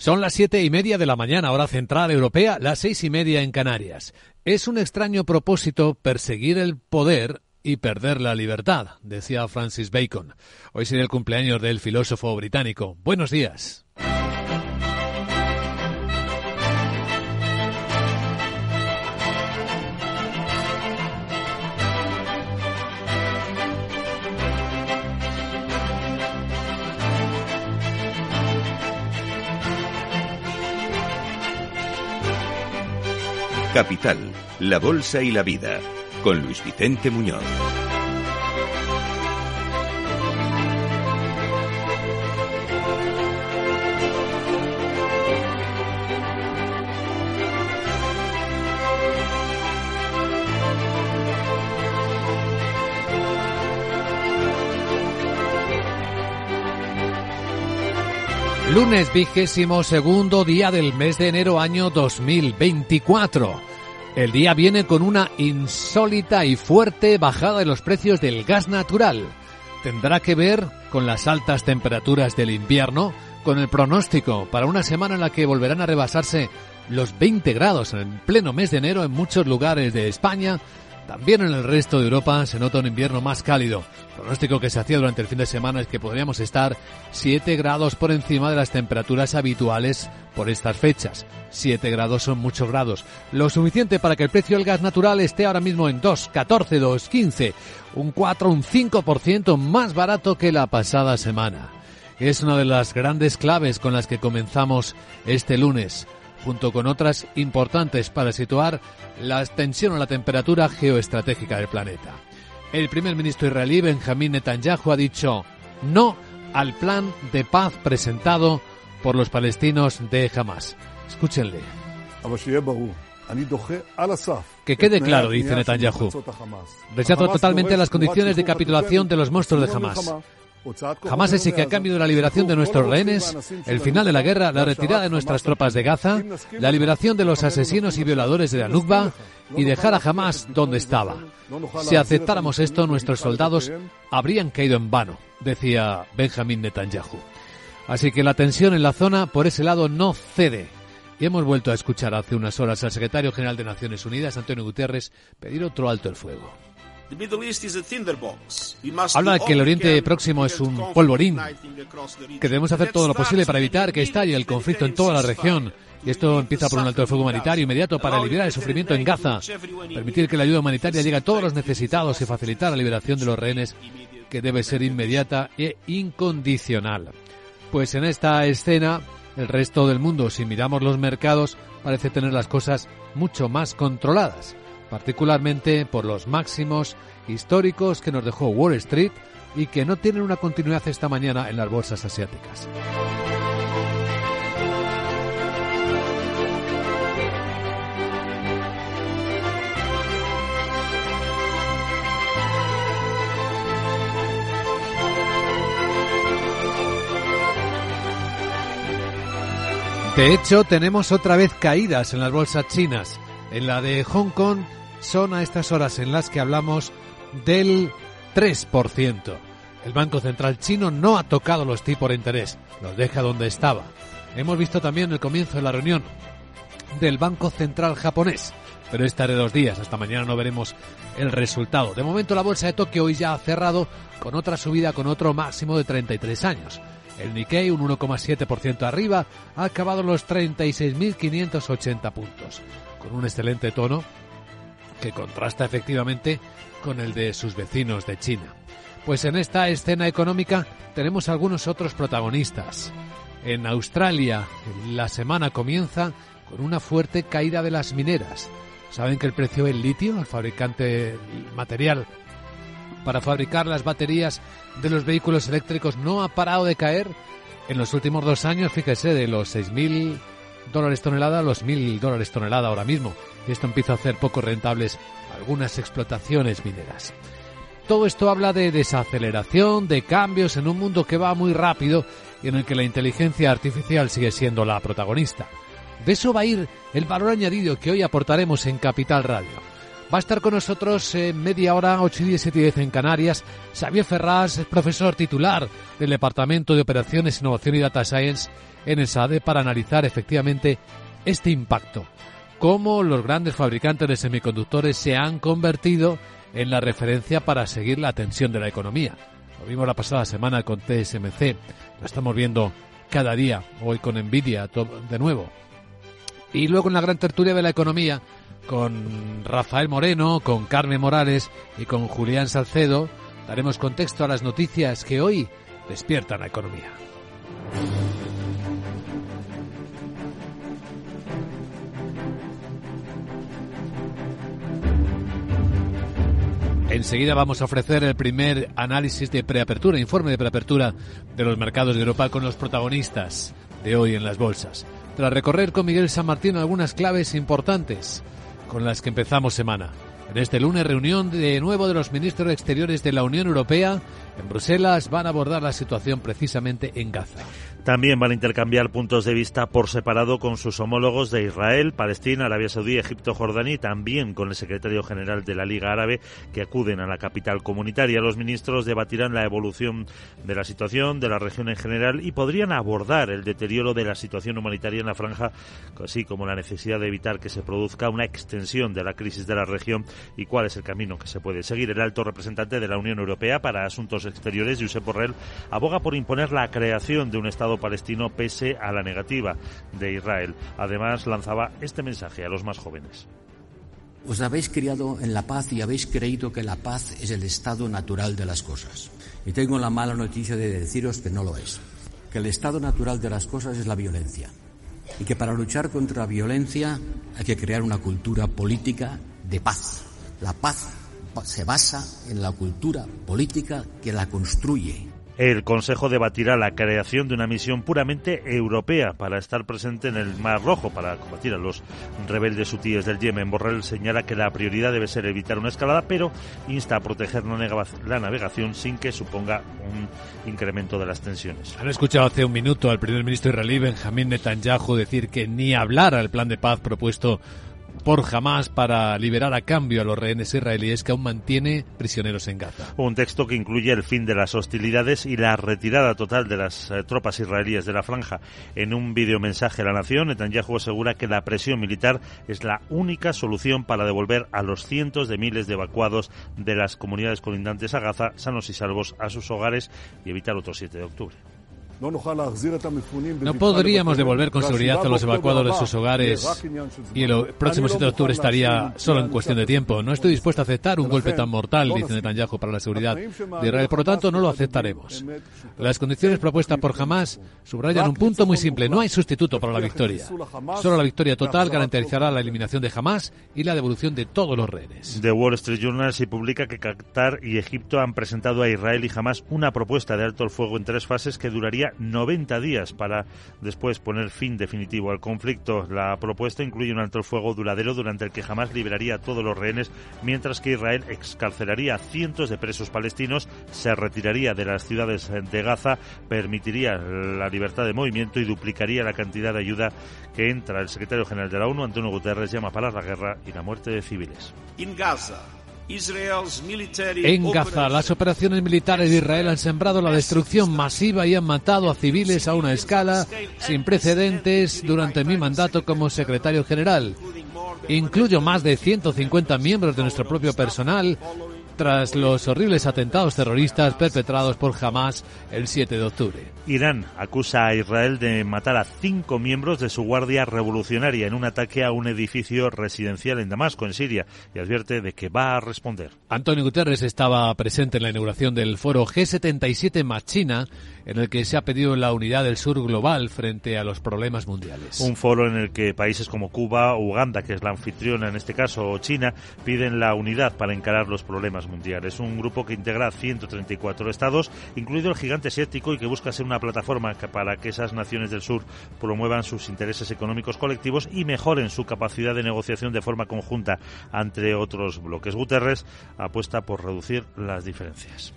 Son las siete y media de la mañana, hora central europea, las seis y media en Canarias. Es un extraño propósito perseguir el poder y perder la libertad, decía Francis Bacon. Hoy sería el cumpleaños del filósofo británico. Buenos días. Capital, la Bolsa y la Vida, con Luis Vicente Muñoz. Lunes vigésimo segundo día del mes de enero año 2024. El día viene con una insólita y fuerte bajada de los precios del gas natural. Tendrá que ver con las altas temperaturas del invierno, con el pronóstico para una semana en la que volverán a rebasarse los 20 grados en pleno mes de enero en muchos lugares de España, también en el resto de Europa se nota un invierno más cálido. El pronóstico que se hacía durante el fin de semana es que podríamos estar 7 grados por encima de las temperaturas habituales por estas fechas. 7 grados son muchos grados. Lo suficiente para que el precio del gas natural esté ahora mismo en 2,14, 2,15. Un 4, un 5% más barato que la pasada semana. Es una de las grandes claves con las que comenzamos este lunes junto con otras importantes para situar la tensión o la temperatura geoestratégica del planeta. El primer ministro israelí Benjamín Netanyahu ha dicho no al plan de paz presentado por los palestinos de Hamas. Escúchenle. Que quede claro, dice Netanyahu. Rechazo totalmente las condiciones de capitulación de los monstruos de Hamas. Jamás exige a cambio de la liberación de nuestros rehenes, el final de la guerra, la retirada de nuestras tropas de Gaza, la liberación de los asesinos y violadores de la Nukba y dejar a Hamas donde estaba. Si aceptáramos esto, nuestros soldados habrían caído en vano, decía Benjamin Netanyahu. Así que la tensión en la zona por ese lado no cede. Y hemos vuelto a escuchar hace unas horas al secretario general de Naciones Unidas, Antonio Guterres, pedir otro alto el fuego. Habla de que el Oriente Próximo es un polvorín, que debemos hacer todo lo posible para evitar que estalle el conflicto en toda la región. Y esto empieza por un alto fuego humanitario inmediato para aliviar el sufrimiento en Gaza, permitir que la ayuda humanitaria llegue a todos los necesitados y facilitar la liberación de los rehenes, que debe ser inmediata e incondicional. Pues en esta escena, el resto del mundo, si miramos los mercados, parece tener las cosas mucho más controladas particularmente por los máximos históricos que nos dejó Wall Street y que no tienen una continuidad esta mañana en las bolsas asiáticas. De hecho, tenemos otra vez caídas en las bolsas chinas. En la de Hong Kong son a estas horas en las que hablamos del 3%. El Banco Central chino no ha tocado los tipos de interés, los deja donde estaba. Hemos visto también el comienzo de la reunión del Banco Central japonés. pero estaré dos días. Hasta mañana no veremos el resultado. De momento la bolsa de Tokio hoy ya ha cerrado con otra subida, con otro máximo de 33 años. El Nikkei, un 1,7% arriba, ha acabado los 36.580 puntos, con un excelente tono que contrasta efectivamente con el de sus vecinos de China. Pues en esta escena económica tenemos algunos otros protagonistas. En Australia la semana comienza con una fuerte caída de las mineras. Saben que el precio del litio, el fabricante material para fabricar las baterías de los vehículos eléctricos, no ha parado de caer en los últimos dos años. Fíjese, de los 6.000 dólares tonelada a los 1.000 dólares tonelada ahora mismo. Y esto empieza a hacer poco rentables algunas explotaciones mineras. Todo esto habla de desaceleración, de cambios en un mundo que va muy rápido y en el que la inteligencia artificial sigue siendo la protagonista. De eso va a ir el valor añadido que hoy aportaremos en Capital Radio. Va a estar con nosotros en media hora, 8 y 10, 7 y 10 en Canarias, Xavier Ferraz, profesor titular del Departamento de Operaciones, Innovación y Data Science en el SADE para analizar efectivamente este impacto. Cómo los grandes fabricantes de semiconductores se han convertido en la referencia para seguir la tensión de la economía. Lo vimos la pasada semana con TSMC, lo estamos viendo cada día, hoy con Nvidia de nuevo. Y luego en la gran tertulia de la economía, con Rafael Moreno, con Carmen Morales y con Julián Salcedo, daremos contexto a las noticias que hoy despiertan la economía. Enseguida vamos a ofrecer el primer análisis de preapertura, informe de preapertura de los mercados de Europa con los protagonistas de hoy en las bolsas. Tras recorrer con Miguel San Martín algunas claves importantes con las que empezamos semana. En este lunes, reunión de nuevo de los ministros exteriores de la Unión Europea en Bruselas van a abordar la situación precisamente en Gaza. También van a intercambiar puntos de vista por separado con sus homólogos de Israel, Palestina, Arabia Saudí, Egipto, Jordania y también con el secretario general de la Liga Árabe que acuden a la capital comunitaria. Los ministros debatirán la evolución de la situación de la región en general y podrían abordar el deterioro de la situación humanitaria en la franja, así como la necesidad de evitar que se produzca una extensión de la crisis de la región y cuál es el camino que se puede seguir. El alto representante de la Unión Europea para Asuntos Exteriores, Josep Borrell, aboga por imponer la creación de un Estado palestino pese a la negativa de Israel. Además, lanzaba este mensaje a los más jóvenes. Os habéis criado en la paz y habéis creído que la paz es el estado natural de las cosas. Y tengo la mala noticia de deciros que no lo es. Que el estado natural de las cosas es la violencia. Y que para luchar contra la violencia hay que crear una cultura política de paz. La paz se basa en la cultura política que la construye. El Consejo debatirá la creación de una misión puramente europea para estar presente en el Mar Rojo para combatir a los rebeldes hutíes del Yemen. Borrell señala que la prioridad debe ser evitar una escalada, pero insta a proteger la navegación sin que suponga un incremento de las tensiones. Han escuchado hace un minuto al primer ministro israelí Benjamín Netanyahu decir que ni hablar al plan de paz propuesto por jamás para liberar a cambio a los rehenes israelíes que aún mantiene prisioneros en Gaza. Un texto que incluye el fin de las hostilidades y la retirada total de las eh, tropas israelíes de la franja. En un videomensaje a la nación, Netanyahu asegura que la presión militar es la única solución para devolver a los cientos de miles de evacuados de las comunidades colindantes a Gaza sanos y salvos a sus hogares y evitar otro 7 de octubre. No podríamos devolver con seguridad a los evacuados de sus hogares y el próximo 7 de octubre estaría solo en cuestión de tiempo. No estoy dispuesto a aceptar un golpe tan mortal, dice Netanyahu, para la seguridad de Israel. Por lo tanto, no lo aceptaremos. Las condiciones propuestas por Hamas subrayan un punto muy simple. No hay sustituto para la victoria. Solo la victoria total garantizará la eliminación de Hamas y la devolución de todos los rehenes. The Wall Street Journal se publica que Qatar y Egipto han presentado a Israel y Hamas una propuesta de alto el fuego en tres fases que duraría 90 días para después poner fin definitivo al conflicto. La propuesta incluye un alto fuego duradero durante el que jamás liberaría a todos los rehenes, mientras que Israel excarcelaría a cientos de presos palestinos, se retiraría de las ciudades de Gaza, permitiría la libertad de movimiento y duplicaría la cantidad de ayuda que entra. El secretario general de la ONU, Antonio Guterres, llama para la guerra y la muerte de civiles. Gaza. En Gaza, las operaciones militares de Israel han sembrado la destrucción masiva y han matado a civiles a una escala sin precedentes durante mi mandato como secretario general. Incluyo más de 150 miembros de nuestro propio personal tras los horribles atentados terroristas perpetrados por Hamas el 7 de octubre. Irán acusa a Israel de matar a cinco miembros de su guardia revolucionaria en un ataque a un edificio residencial en Damasco, en Siria, y advierte de que va a responder. Antonio Guterres estaba presente en la inauguración del foro G77 más China, en el que se ha pedido la unidad del sur global frente a los problemas mundiales. Un foro en el que países como Cuba, Uganda, que es la anfitriona en este caso, o China, piden la unidad para encarar los problemas mundiales. Un grupo que integra 134 estados, incluido el gigante asiático, y que busca ser una plataforma para que esas naciones del sur promuevan sus intereses económicos colectivos y mejoren su capacidad de negociación de forma conjunta entre otros bloques. Guterres apuesta por reducir las diferencias.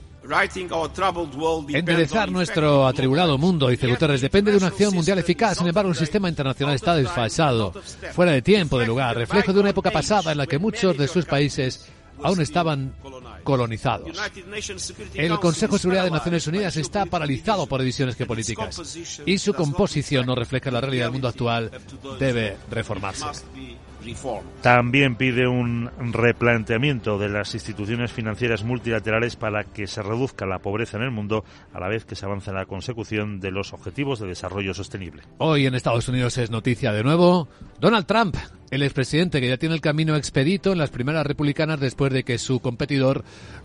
Enderezar nuestro atribulado mundo, dice Guterres, depende de una acción mundial eficaz. Sin embargo, el sistema internacional está desfasado, fuera de tiempo, de lugar, reflejo de una época pasada en la que muchos de sus países aún estaban colonizados. El Consejo de Seguridad de Naciones Unidas está paralizado por divisiones geopolíticas y su composición no refleja la realidad del mundo actual. Debe reformarse. También pide un replanteamiento de las instituciones financieras multilaterales para que se reduzca la pobreza en el mundo a la vez que se avanza en la consecución de los objetivos de desarrollo sostenible. Hoy en Estados Unidos es noticia de nuevo Donald Trump, el expresidente que ya tiene el camino expedito en las primeras republicanas después de que su competidor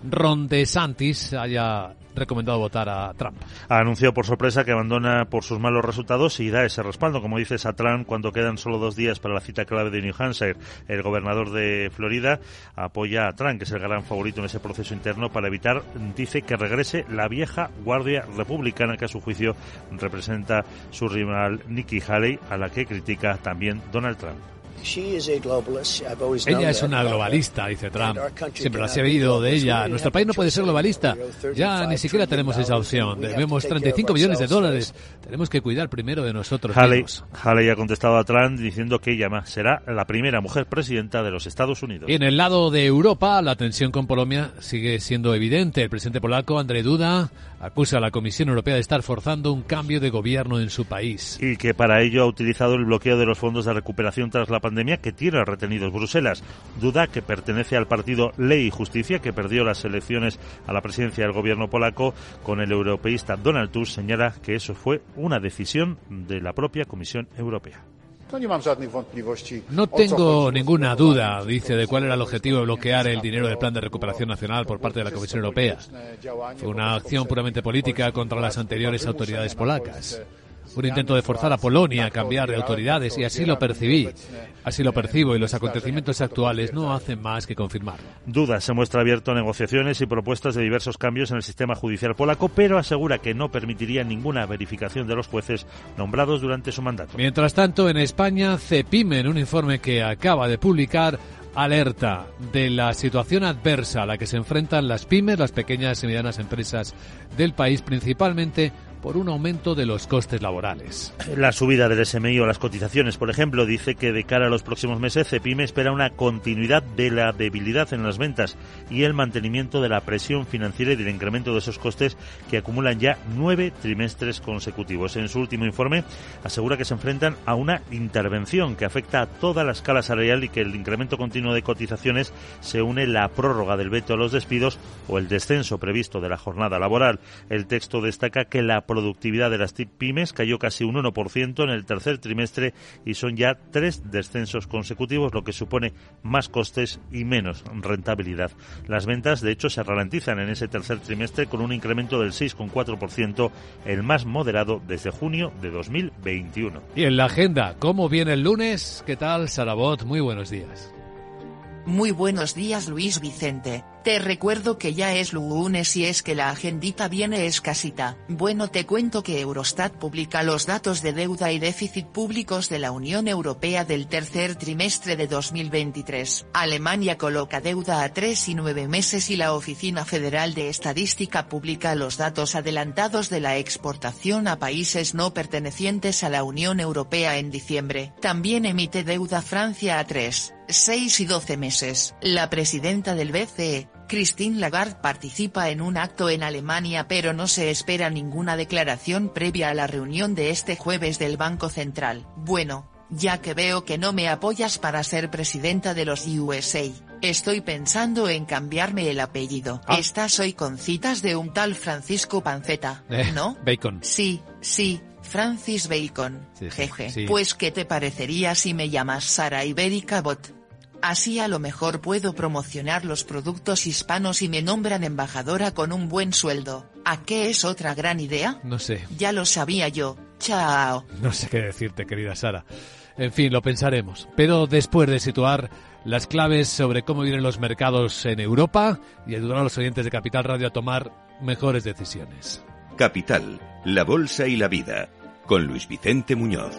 Ron DeSantis haya recomendado votar a Trump. Ha anunciado por sorpresa que abandona por sus malos resultados y da ese respaldo, como dices a Trump cuando quedan solo dos días para la cita clave de New Hampshire. El gobernador de Florida apoya a Trump, que es el gran favorito en ese proceso interno, para evitar, dice, que regrese la vieja guardia republicana que a su juicio representa su rival Nikki Haley, a la que critica también Donald Trump. Ella es una globalista, dice Trump. Siempre lo ha sabido de ella. Nuestro país no puede ser globalista. Ya ni siquiera tenemos esa opción. Debemos 35 millones de dólares. Tenemos que cuidar primero de nosotros Haley, Haley ha contestado a Trump diciendo que ella será la primera mujer presidenta de los Estados Unidos. Y en el lado de Europa, la tensión con Polonia sigue siendo evidente. El presidente polaco, Andrzej Duda, acusa a la Comisión Europea de estar forzando un cambio de gobierno en su país. Y que para ello ha utilizado el bloqueo de los fondos de recuperación tras la pandemia que tiene retenidos Bruselas. Duda que pertenece al partido Ley y Justicia que perdió las elecciones a la presidencia del gobierno polaco con el europeísta Donald Tusk señala que eso fue una decisión de la propia Comisión Europea. No tengo ninguna duda, dice, de cuál era el objetivo de bloquear el dinero del Plan de Recuperación Nacional por parte de la Comisión Europea. Fue una acción puramente política contra las anteriores autoridades polacas un intento de forzar a Polonia a cambiar de autoridades y así lo percibí, así lo percibo y los acontecimientos actuales no hacen más que confirmarlo. Duda se muestra abierto a negociaciones y propuestas de diversos cambios en el sistema judicial polaco, pero asegura que no permitiría ninguna verificación de los jueces nombrados durante su mandato. Mientras tanto, en España, CEPIME, en un informe que acaba de publicar, alerta de la situación adversa a la que se enfrentan las pymes, las pequeñas y medianas empresas del país, principalmente por un aumento de los costes laborales. La subida del SMI o las cotizaciones, por ejemplo, dice que de cara a los próximos meses Cepime espera una continuidad de la debilidad en las ventas y el mantenimiento de la presión financiera y del incremento de esos costes que acumulan ya nueve trimestres consecutivos. En su último informe asegura que se enfrentan a una intervención que afecta a toda la escala salarial y que el incremento continuo de cotizaciones se une la prórroga del veto a los despidos o el descenso previsto de la jornada laboral. El texto destaca que la productividad de las pymes cayó casi un 1% en el tercer trimestre y son ya tres descensos consecutivos, lo que supone más costes y menos rentabilidad. Las ventas, de hecho, se ralentizan en ese tercer trimestre con un incremento del 6,4%, el más moderado desde junio de 2021. Y en la agenda, ¿cómo viene el lunes? ¿Qué tal, Sarabot? Muy buenos días. Muy buenos días Luis Vicente, te recuerdo que ya es lunes y es que la agendita viene escasita. Bueno te cuento que Eurostat publica los datos de deuda y déficit públicos de la Unión Europea del tercer trimestre de 2023. Alemania coloca deuda a 3 y 9 meses y la Oficina Federal de Estadística publica los datos adelantados de la exportación a países no pertenecientes a la Unión Europea en diciembre. También emite deuda Francia a 3 6 y 12 meses. La presidenta del BCE, Christine Lagarde participa en un acto en Alemania pero no se espera ninguna declaración previa a la reunión de este jueves del Banco Central. Bueno, ya que veo que no me apoyas para ser presidenta de los USA. Estoy pensando en cambiarme el apellido. Ah. Estás hoy con citas de un tal Francisco Panceta, Eh, ¿no? Bacon. Sí, sí, Francis Bacon. Sí, sí, Jeje. sí. Pues ¿qué te parecería si me llamas Sara Ibérica Bot? Así a lo mejor puedo promocionar los productos hispanos y me nombran embajadora con un buen sueldo. ¿A qué es otra gran idea? No sé. Ya lo sabía yo. Chao. No sé qué decirte, querida Sara. En fin, lo pensaremos. Pero después de situar las claves sobre cómo vienen los mercados en Europa y ayudar a los oyentes de Capital Radio a tomar mejores decisiones. Capital, la Bolsa y la Vida, con Luis Vicente Muñoz.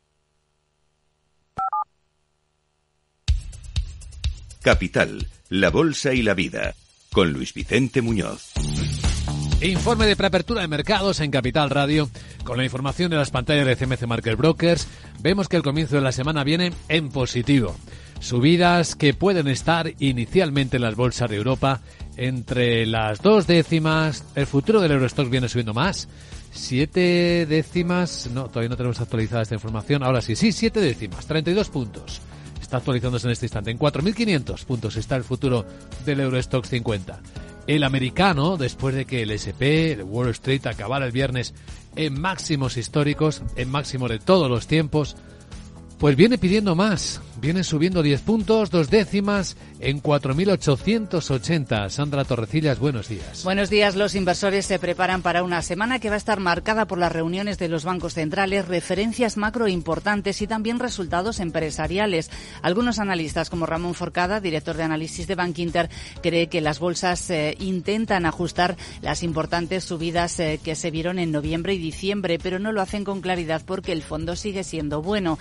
Capital, la Bolsa y la Vida, con Luis Vicente Muñoz. Informe de preapertura de mercados en Capital Radio. Con la información de las pantallas de CMC Market Brokers, vemos que el comienzo de la semana viene en positivo. Subidas que pueden estar inicialmente en las bolsas de Europa entre las dos décimas. El futuro del Eurostock viene subiendo más. Siete décimas. No, todavía no tenemos actualizada esta información. Ahora sí, sí, siete décimas. 32 puntos. Está actualizándose en este instante. En 4.500 puntos está el futuro del Eurostock 50. El americano, después de que el SP, el Wall Street, acabara el viernes en máximos históricos, en máximo de todos los tiempos, pues viene pidiendo más. Viene subiendo 10 puntos, dos décimas, en 4.880. Sandra Torrecillas, buenos días. Buenos días. Los inversores se preparan para una semana que va a estar marcada por las reuniones de los bancos centrales, referencias macro importantes y también resultados empresariales. Algunos analistas, como Ramón Forcada, director de análisis de Bank Inter, cree que las bolsas eh, intentan ajustar las importantes subidas eh, que se vieron en noviembre y diciembre, pero no lo hacen con claridad porque el fondo sigue siendo bueno.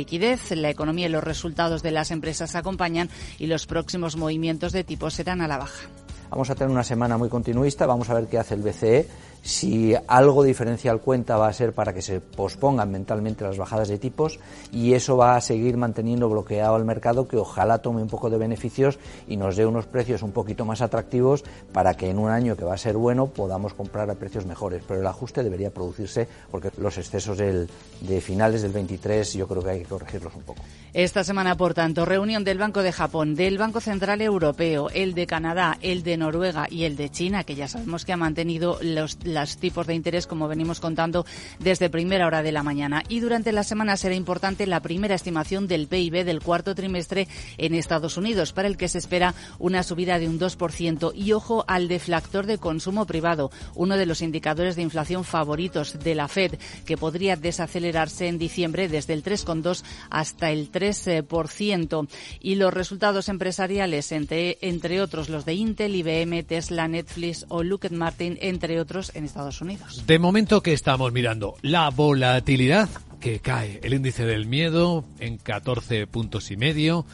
Liquidez, la economía y los resultados de las empresas acompañan y los próximos movimientos de tipo serán a la baja. Vamos a tener una semana muy continuista, vamos a ver qué hace el BCE. Si algo diferencial cuenta va a ser para que se pospongan mentalmente las bajadas de tipos y eso va a seguir manteniendo bloqueado el mercado que ojalá tome un poco de beneficios y nos dé unos precios un poquito más atractivos para que en un año que va a ser bueno podamos comprar a precios mejores. Pero el ajuste debería producirse porque los excesos de finales del 23 yo creo que hay que corregirlos un poco. Esta semana, por tanto, reunión del Banco de Japón, del Banco Central Europeo, el de Canadá, el de Noruega y el de China, que ya sabemos que ha mantenido los, los tipos de interés, como venimos contando, desde primera hora de la mañana. Y durante la semana será importante la primera estimación del PIB del cuarto trimestre en Estados Unidos, para el que se espera una subida de un 2%. Y ojo al deflactor de consumo privado, uno de los indicadores de inflación favoritos de la Fed, que podría desacelerarse en diciembre desde el 3,2 hasta el 3%. Y los resultados empresariales, entre, entre otros los de Intel, IBM, Tesla, Netflix o Lockheed Martin, entre otros en Estados Unidos. De momento que estamos mirando la volatilidad que cae, el índice del miedo en 14 puntos y medio.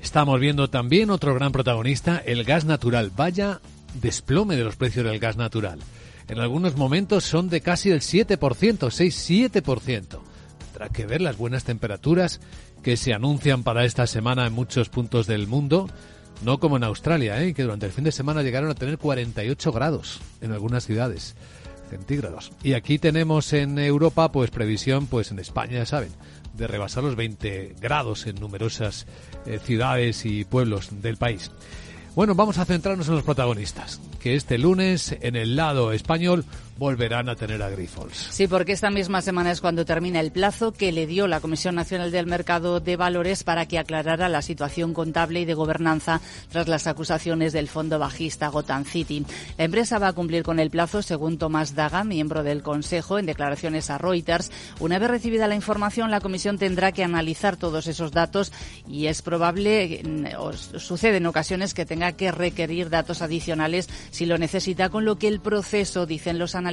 Estamos viendo también otro gran protagonista, el gas natural. Vaya desplome de los precios del gas natural. En algunos momentos son de casi el 7%, 6-7%. Tendrá que ver las buenas temperaturas que se anuncian para esta semana en muchos puntos del mundo. No como en Australia, ¿eh? que durante el fin de semana llegaron a tener 48 grados en algunas ciudades centígrados. Y aquí tenemos en Europa, pues previsión, pues en España, saben, de rebasar los 20 grados en numerosas eh, ciudades y pueblos del país. Bueno, vamos a centrarnos en los protagonistas, que este lunes en el lado español volverán a tener a Grifols. Sí, porque esta misma semana es cuando termina el plazo que le dio la Comisión Nacional del Mercado de Valores para que aclarara la situación contable y de gobernanza tras las acusaciones del fondo bajista Gotham City. La empresa va a cumplir con el plazo, según Tomás Daga, miembro del Consejo, en declaraciones a Reuters. Una vez recibida la información, la Comisión tendrá que analizar todos esos datos y es probable, mm, o sucede en ocasiones, que tenga que requerir datos adicionales si lo necesita, con lo que el proceso, dicen los analistas,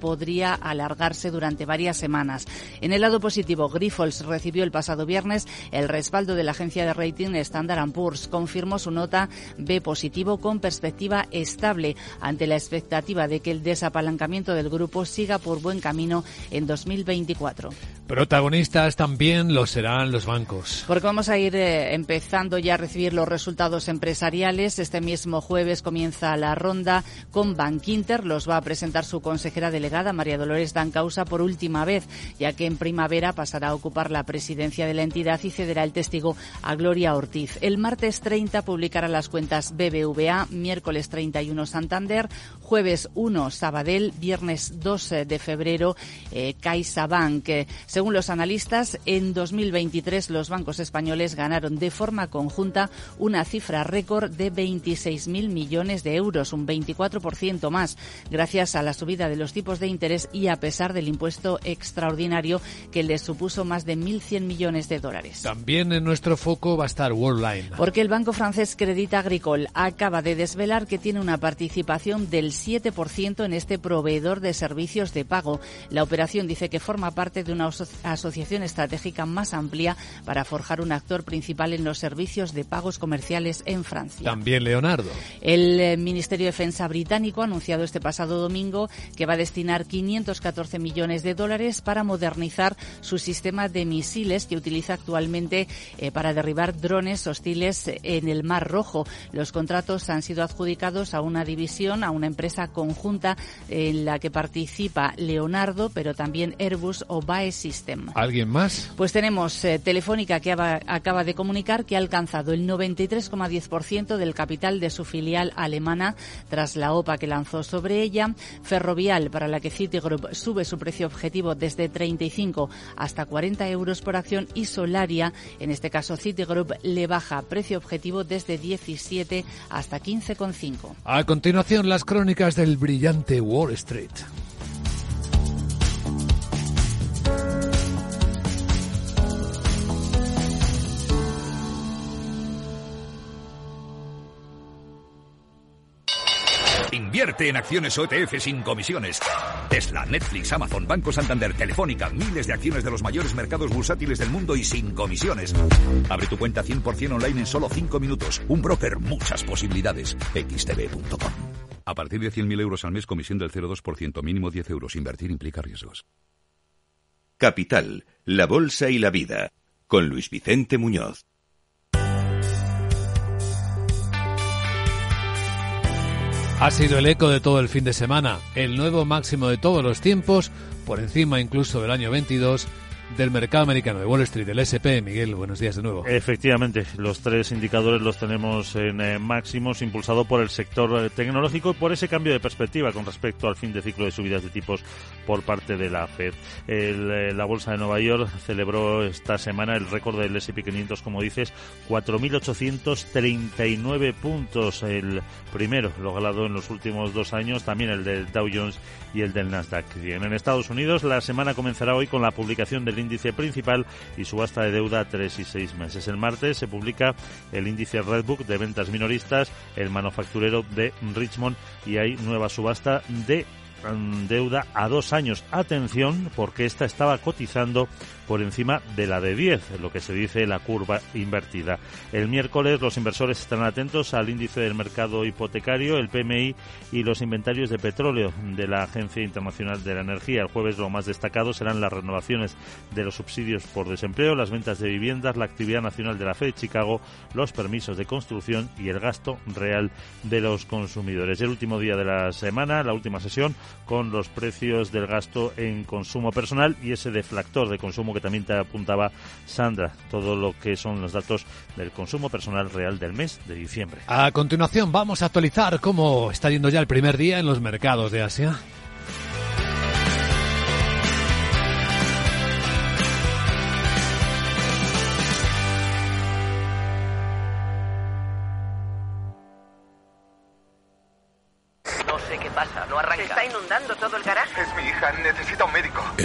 podría alargarse durante varias semanas. En el lado positivo, Grifols recibió el pasado viernes el respaldo de la agencia de rating Standard Poor's. Confirmó su nota B positivo con perspectiva estable ante la expectativa de que el desapalancamiento del grupo siga por buen camino en 2024. Protagonistas también lo serán los bancos. Porque vamos a ir eh, empezando ya a recibir los resultados empresariales. Este mismo jueves comienza la ronda con Bankinter. Los va a presentar su consejera delegada, María Dolores Dancausa, por última vez, ya que en primavera pasará a ocupar la presidencia de la entidad y cederá el testigo a Gloria Ortiz. El martes 30 publicará las cuentas BBVA, miércoles 31 Santander, jueves 1 Sabadell, viernes 2 de febrero eh, CaixaBank. Según los analistas, en 2023 los bancos españoles ganaron de forma conjunta una cifra récord de 26.000 millones de euros, un 24% más, gracias a la subida de los tipos de interés y a pesar del impuesto extraordinario que les supuso más de 1.100 millones de dólares. También en nuestro foco va a estar Worldline. Porque el banco francés Credit Agricole acaba de desvelar que tiene una participación del 7% en este proveedor de servicios de pago. La operación dice que forma parte de una asociación estratégica más amplia para forjar un actor principal en los servicios de pagos comerciales en Francia. También Leonardo. El eh, Ministerio de Defensa británico ha anunciado este pasado domingo que va a destinar 514 millones de dólares para modernizar su sistema de misiles que utiliza actualmente eh, para derribar drones hostiles en el Mar Rojo. Los contratos han sido adjudicados a una división, a una empresa conjunta en la que participa Leonardo, pero también Airbus o Bae ¿Alguien más? Pues tenemos eh, Telefónica que acaba de comunicar que ha alcanzado el 93,10% del capital de su filial alemana tras la OPA que lanzó sobre ella. Para la que Citigroup sube su precio objetivo desde 35 hasta 40 euros por acción y Solaria, en este caso Citigroup, le baja precio objetivo desde 17 hasta 15,5. A continuación, las crónicas del brillante Wall Street. Invierte en acciones OTF sin comisiones. Tesla, Netflix, Amazon, Banco Santander, Telefónica, miles de acciones de los mayores mercados bursátiles del mundo y sin comisiones. Abre tu cuenta 100% online en solo 5 minutos. Un broker, muchas posibilidades. xtb.com. A partir de 100.000 euros al mes, comisión del 0,2%, mínimo 10 euros. Invertir implica riesgos. Capital, la Bolsa y la Vida. Con Luis Vicente Muñoz. Ha sido el eco de todo el fin de semana, el nuevo máximo de todos los tiempos, por encima incluso del año 22 del mercado americano de Wall Street, del SP. Miguel, buenos días de nuevo. Efectivamente, los tres indicadores los tenemos en eh, máximos, impulsado por el sector eh, tecnológico y por ese cambio de perspectiva con respecto al fin de ciclo de subidas de tipos por parte de la Fed. Eh, la Bolsa de Nueva York celebró esta semana el récord del S&P 500, como dices, 4.839 puntos, el primero logrado en los últimos dos años, también el del Dow Jones y el del Nasdaq. en Estados Unidos la semana comenzará hoy con la publicación del índice principal y subasta de deuda a tres y seis meses. El martes se publica el índice Redbook de ventas minoristas, el manufacturero de Richmond y hay nueva subasta de deuda a dos años. Atención, porque esta estaba cotizando por encima de la de 10, lo que se dice la curva invertida. El miércoles los inversores estarán atentos al índice del mercado hipotecario, el PMI y los inventarios de petróleo de la Agencia Internacional de la Energía. El jueves lo más destacado serán las renovaciones de los subsidios por desempleo, las ventas de viviendas, la actividad nacional de la FED de Chicago, los permisos de construcción y el gasto real de los consumidores. El último día de la semana, la última sesión, con los precios del gasto en consumo personal y ese deflactor de consumo que también te apuntaba Sandra, todo lo que son los datos del consumo personal real del mes de diciembre. A continuación vamos a actualizar cómo está yendo ya el primer día en los mercados de Asia.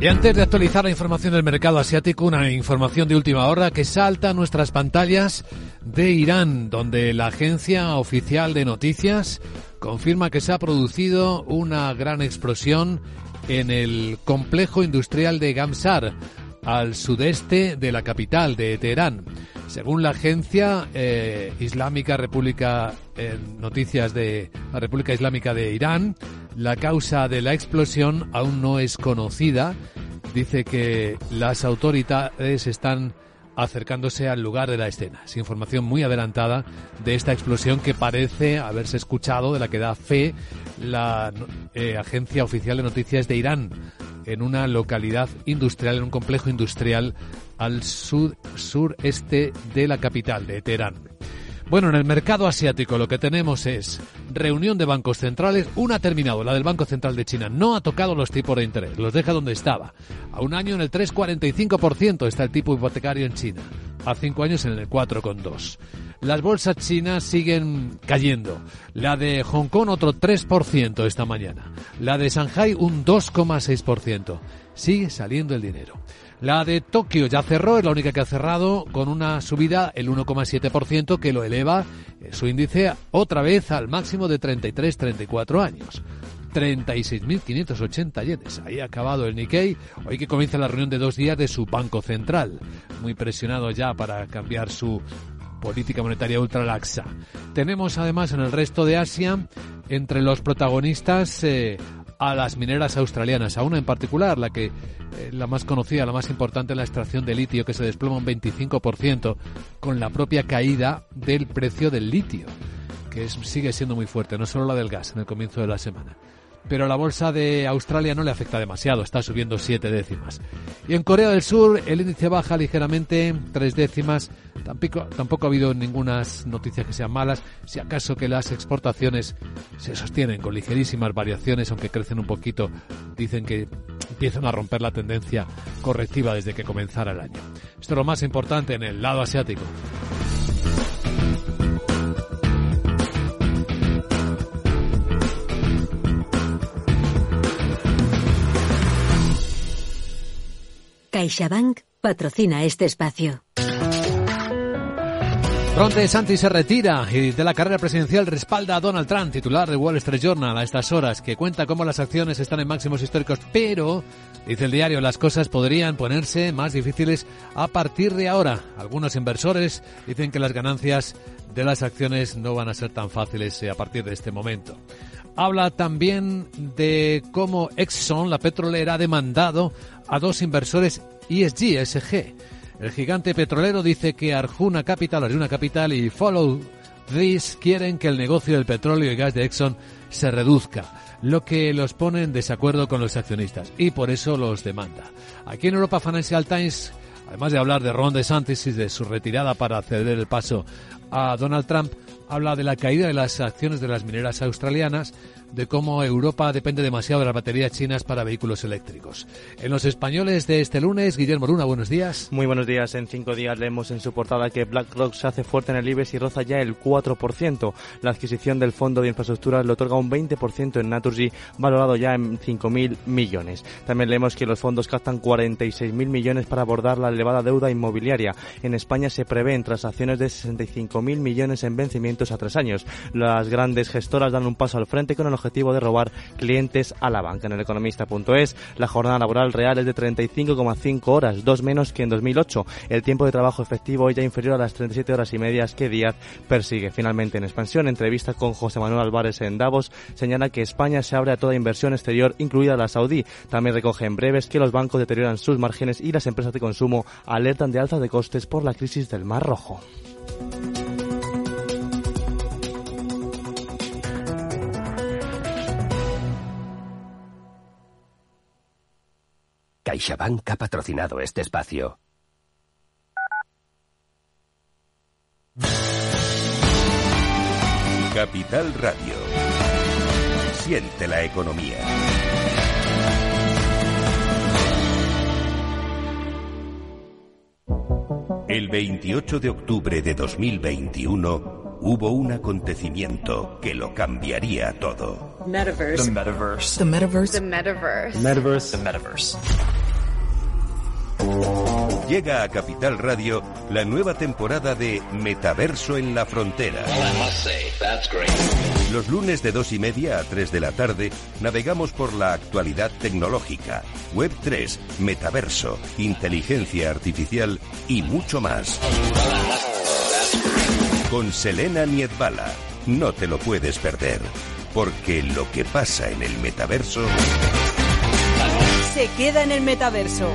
Y antes de actualizar la información del mercado asiático, una información de última hora que salta a nuestras pantallas de Irán, donde la agencia oficial de noticias confirma que se ha producido una gran explosión en el complejo industrial de Gamsar, al sudeste de la capital de Teherán. Según la agencia eh, islámica República eh, Noticias de la República Islámica de Irán, la causa de la explosión aún no es conocida. Dice que las autoridades están acercándose al lugar de la escena. Es información muy adelantada de esta explosión que parece haberse escuchado, de la que da fe la eh, agencia oficial de noticias de Irán en una localidad industrial, en un complejo industrial al sur, sureste de la capital, de Teherán. Bueno, en el mercado asiático lo que tenemos es reunión de bancos centrales. Una ha terminado, la del Banco Central de China. No ha tocado los tipos de interés, los deja donde estaba. A un año en el 3,45% está el tipo hipotecario en China. A cinco años en el 4,2%. Las bolsas chinas siguen cayendo. La de Hong Kong otro 3% esta mañana. La de Shanghai un 2,6%. Sigue saliendo el dinero. La de Tokio ya cerró, es la única que ha cerrado con una subida el 1,7% que lo eleva eh, su índice otra vez al máximo de 33-34 años. 36.580 yenes. Ahí ha acabado el Nikkei. Hoy que comienza la reunión de dos días de su Banco Central. Muy presionado ya para cambiar su política monetaria ultralaxa. Tenemos además en el resto de Asia, entre los protagonistas, eh, a las mineras australianas, a una en particular, la que eh, la más conocida, la más importante la extracción de litio, que se desploma un 25% con la propia caída del precio del litio, que sigue siendo muy fuerte, no solo la del gas en el comienzo de la semana pero la bolsa de Australia no le afecta demasiado, está subiendo siete décimas. Y en Corea del Sur el índice baja ligeramente tres décimas, tampoco, tampoco ha habido ninguna noticia que sean malas, si acaso que las exportaciones se sostienen con ligerísimas variaciones, aunque crecen un poquito, dicen que empiezan a romper la tendencia correctiva desde que comenzara el año. Esto es lo más importante en el lado asiático. CaixaBank patrocina este espacio. Ron DeSantis se retira y de la carrera presidencial respalda a Donald Trump, titular de Wall Street Journal a estas horas, que cuenta cómo las acciones están en máximos históricos, pero, dice el diario, las cosas podrían ponerse más difíciles a partir de ahora. Algunos inversores dicen que las ganancias de las acciones no van a ser tan fáciles eh, a partir de este momento. Habla también de cómo Exxon, la petrolera, ha demandado a dos inversores ESG, SG. El gigante petrolero dice que Arjuna Capital, Arjuna Capital y Follow This quieren que el negocio del petróleo y gas de Exxon se reduzca, lo que los pone en desacuerdo con los accionistas y por eso los demanda. Aquí en Europa Financial Times, además de hablar de Ron DeSantis y de su retirada para ceder el paso a Donald Trump, habla de la caída de las acciones de las mineras australianas, de cómo Europa depende demasiado de las baterías chinas para vehículos eléctricos. En los españoles de este lunes, Guillermo Luna, buenos días. Muy buenos días. En cinco días leemos en su portada que BlackRock se hace fuerte en el IBEX y roza ya el 4%. La adquisición del fondo de infraestructuras le otorga un 20% en Naturgy, valorado ya en 5.000 millones. También leemos que los fondos captan 46.000 millones para abordar la elevada deuda inmobiliaria. En España se prevén transacciones de 65.000 millones en vencimientos a tres años. Las grandes gestoras dan un paso al frente con el objetivo de robar clientes a la banca. En el economista.es, la jornada laboral real es de 35,5 horas, dos menos que en 2008. El tiempo de trabajo efectivo es ya inferior a las 37 horas y medias que Díaz persigue. Finalmente, en expansión, entrevista con José Manuel Álvarez en Davos, señala que España se abre a toda inversión exterior, incluida la saudí. También recoge en breves que los bancos deterioran sus márgenes y las empresas de consumo alertan de alza de costes por la crisis del Mar Rojo. CaixaBank ha patrocinado este espacio. Capital Radio. Siente la economía. El 28 de octubre de 2021 hubo un acontecimiento que lo cambiaría todo. Metaverse. The metaverse. The metaverse. The metaverse. Metaverse. The metaverse. Llega a Capital Radio la nueva temporada de Metaverso en la Frontera. Los lunes de dos y media a 3 de la tarde navegamos por la actualidad tecnológica, Web 3, Metaverso, inteligencia artificial y mucho más. Con Selena Niedbala. No te lo puedes perder, porque lo que pasa en el metaverso Se queda en el metaverso.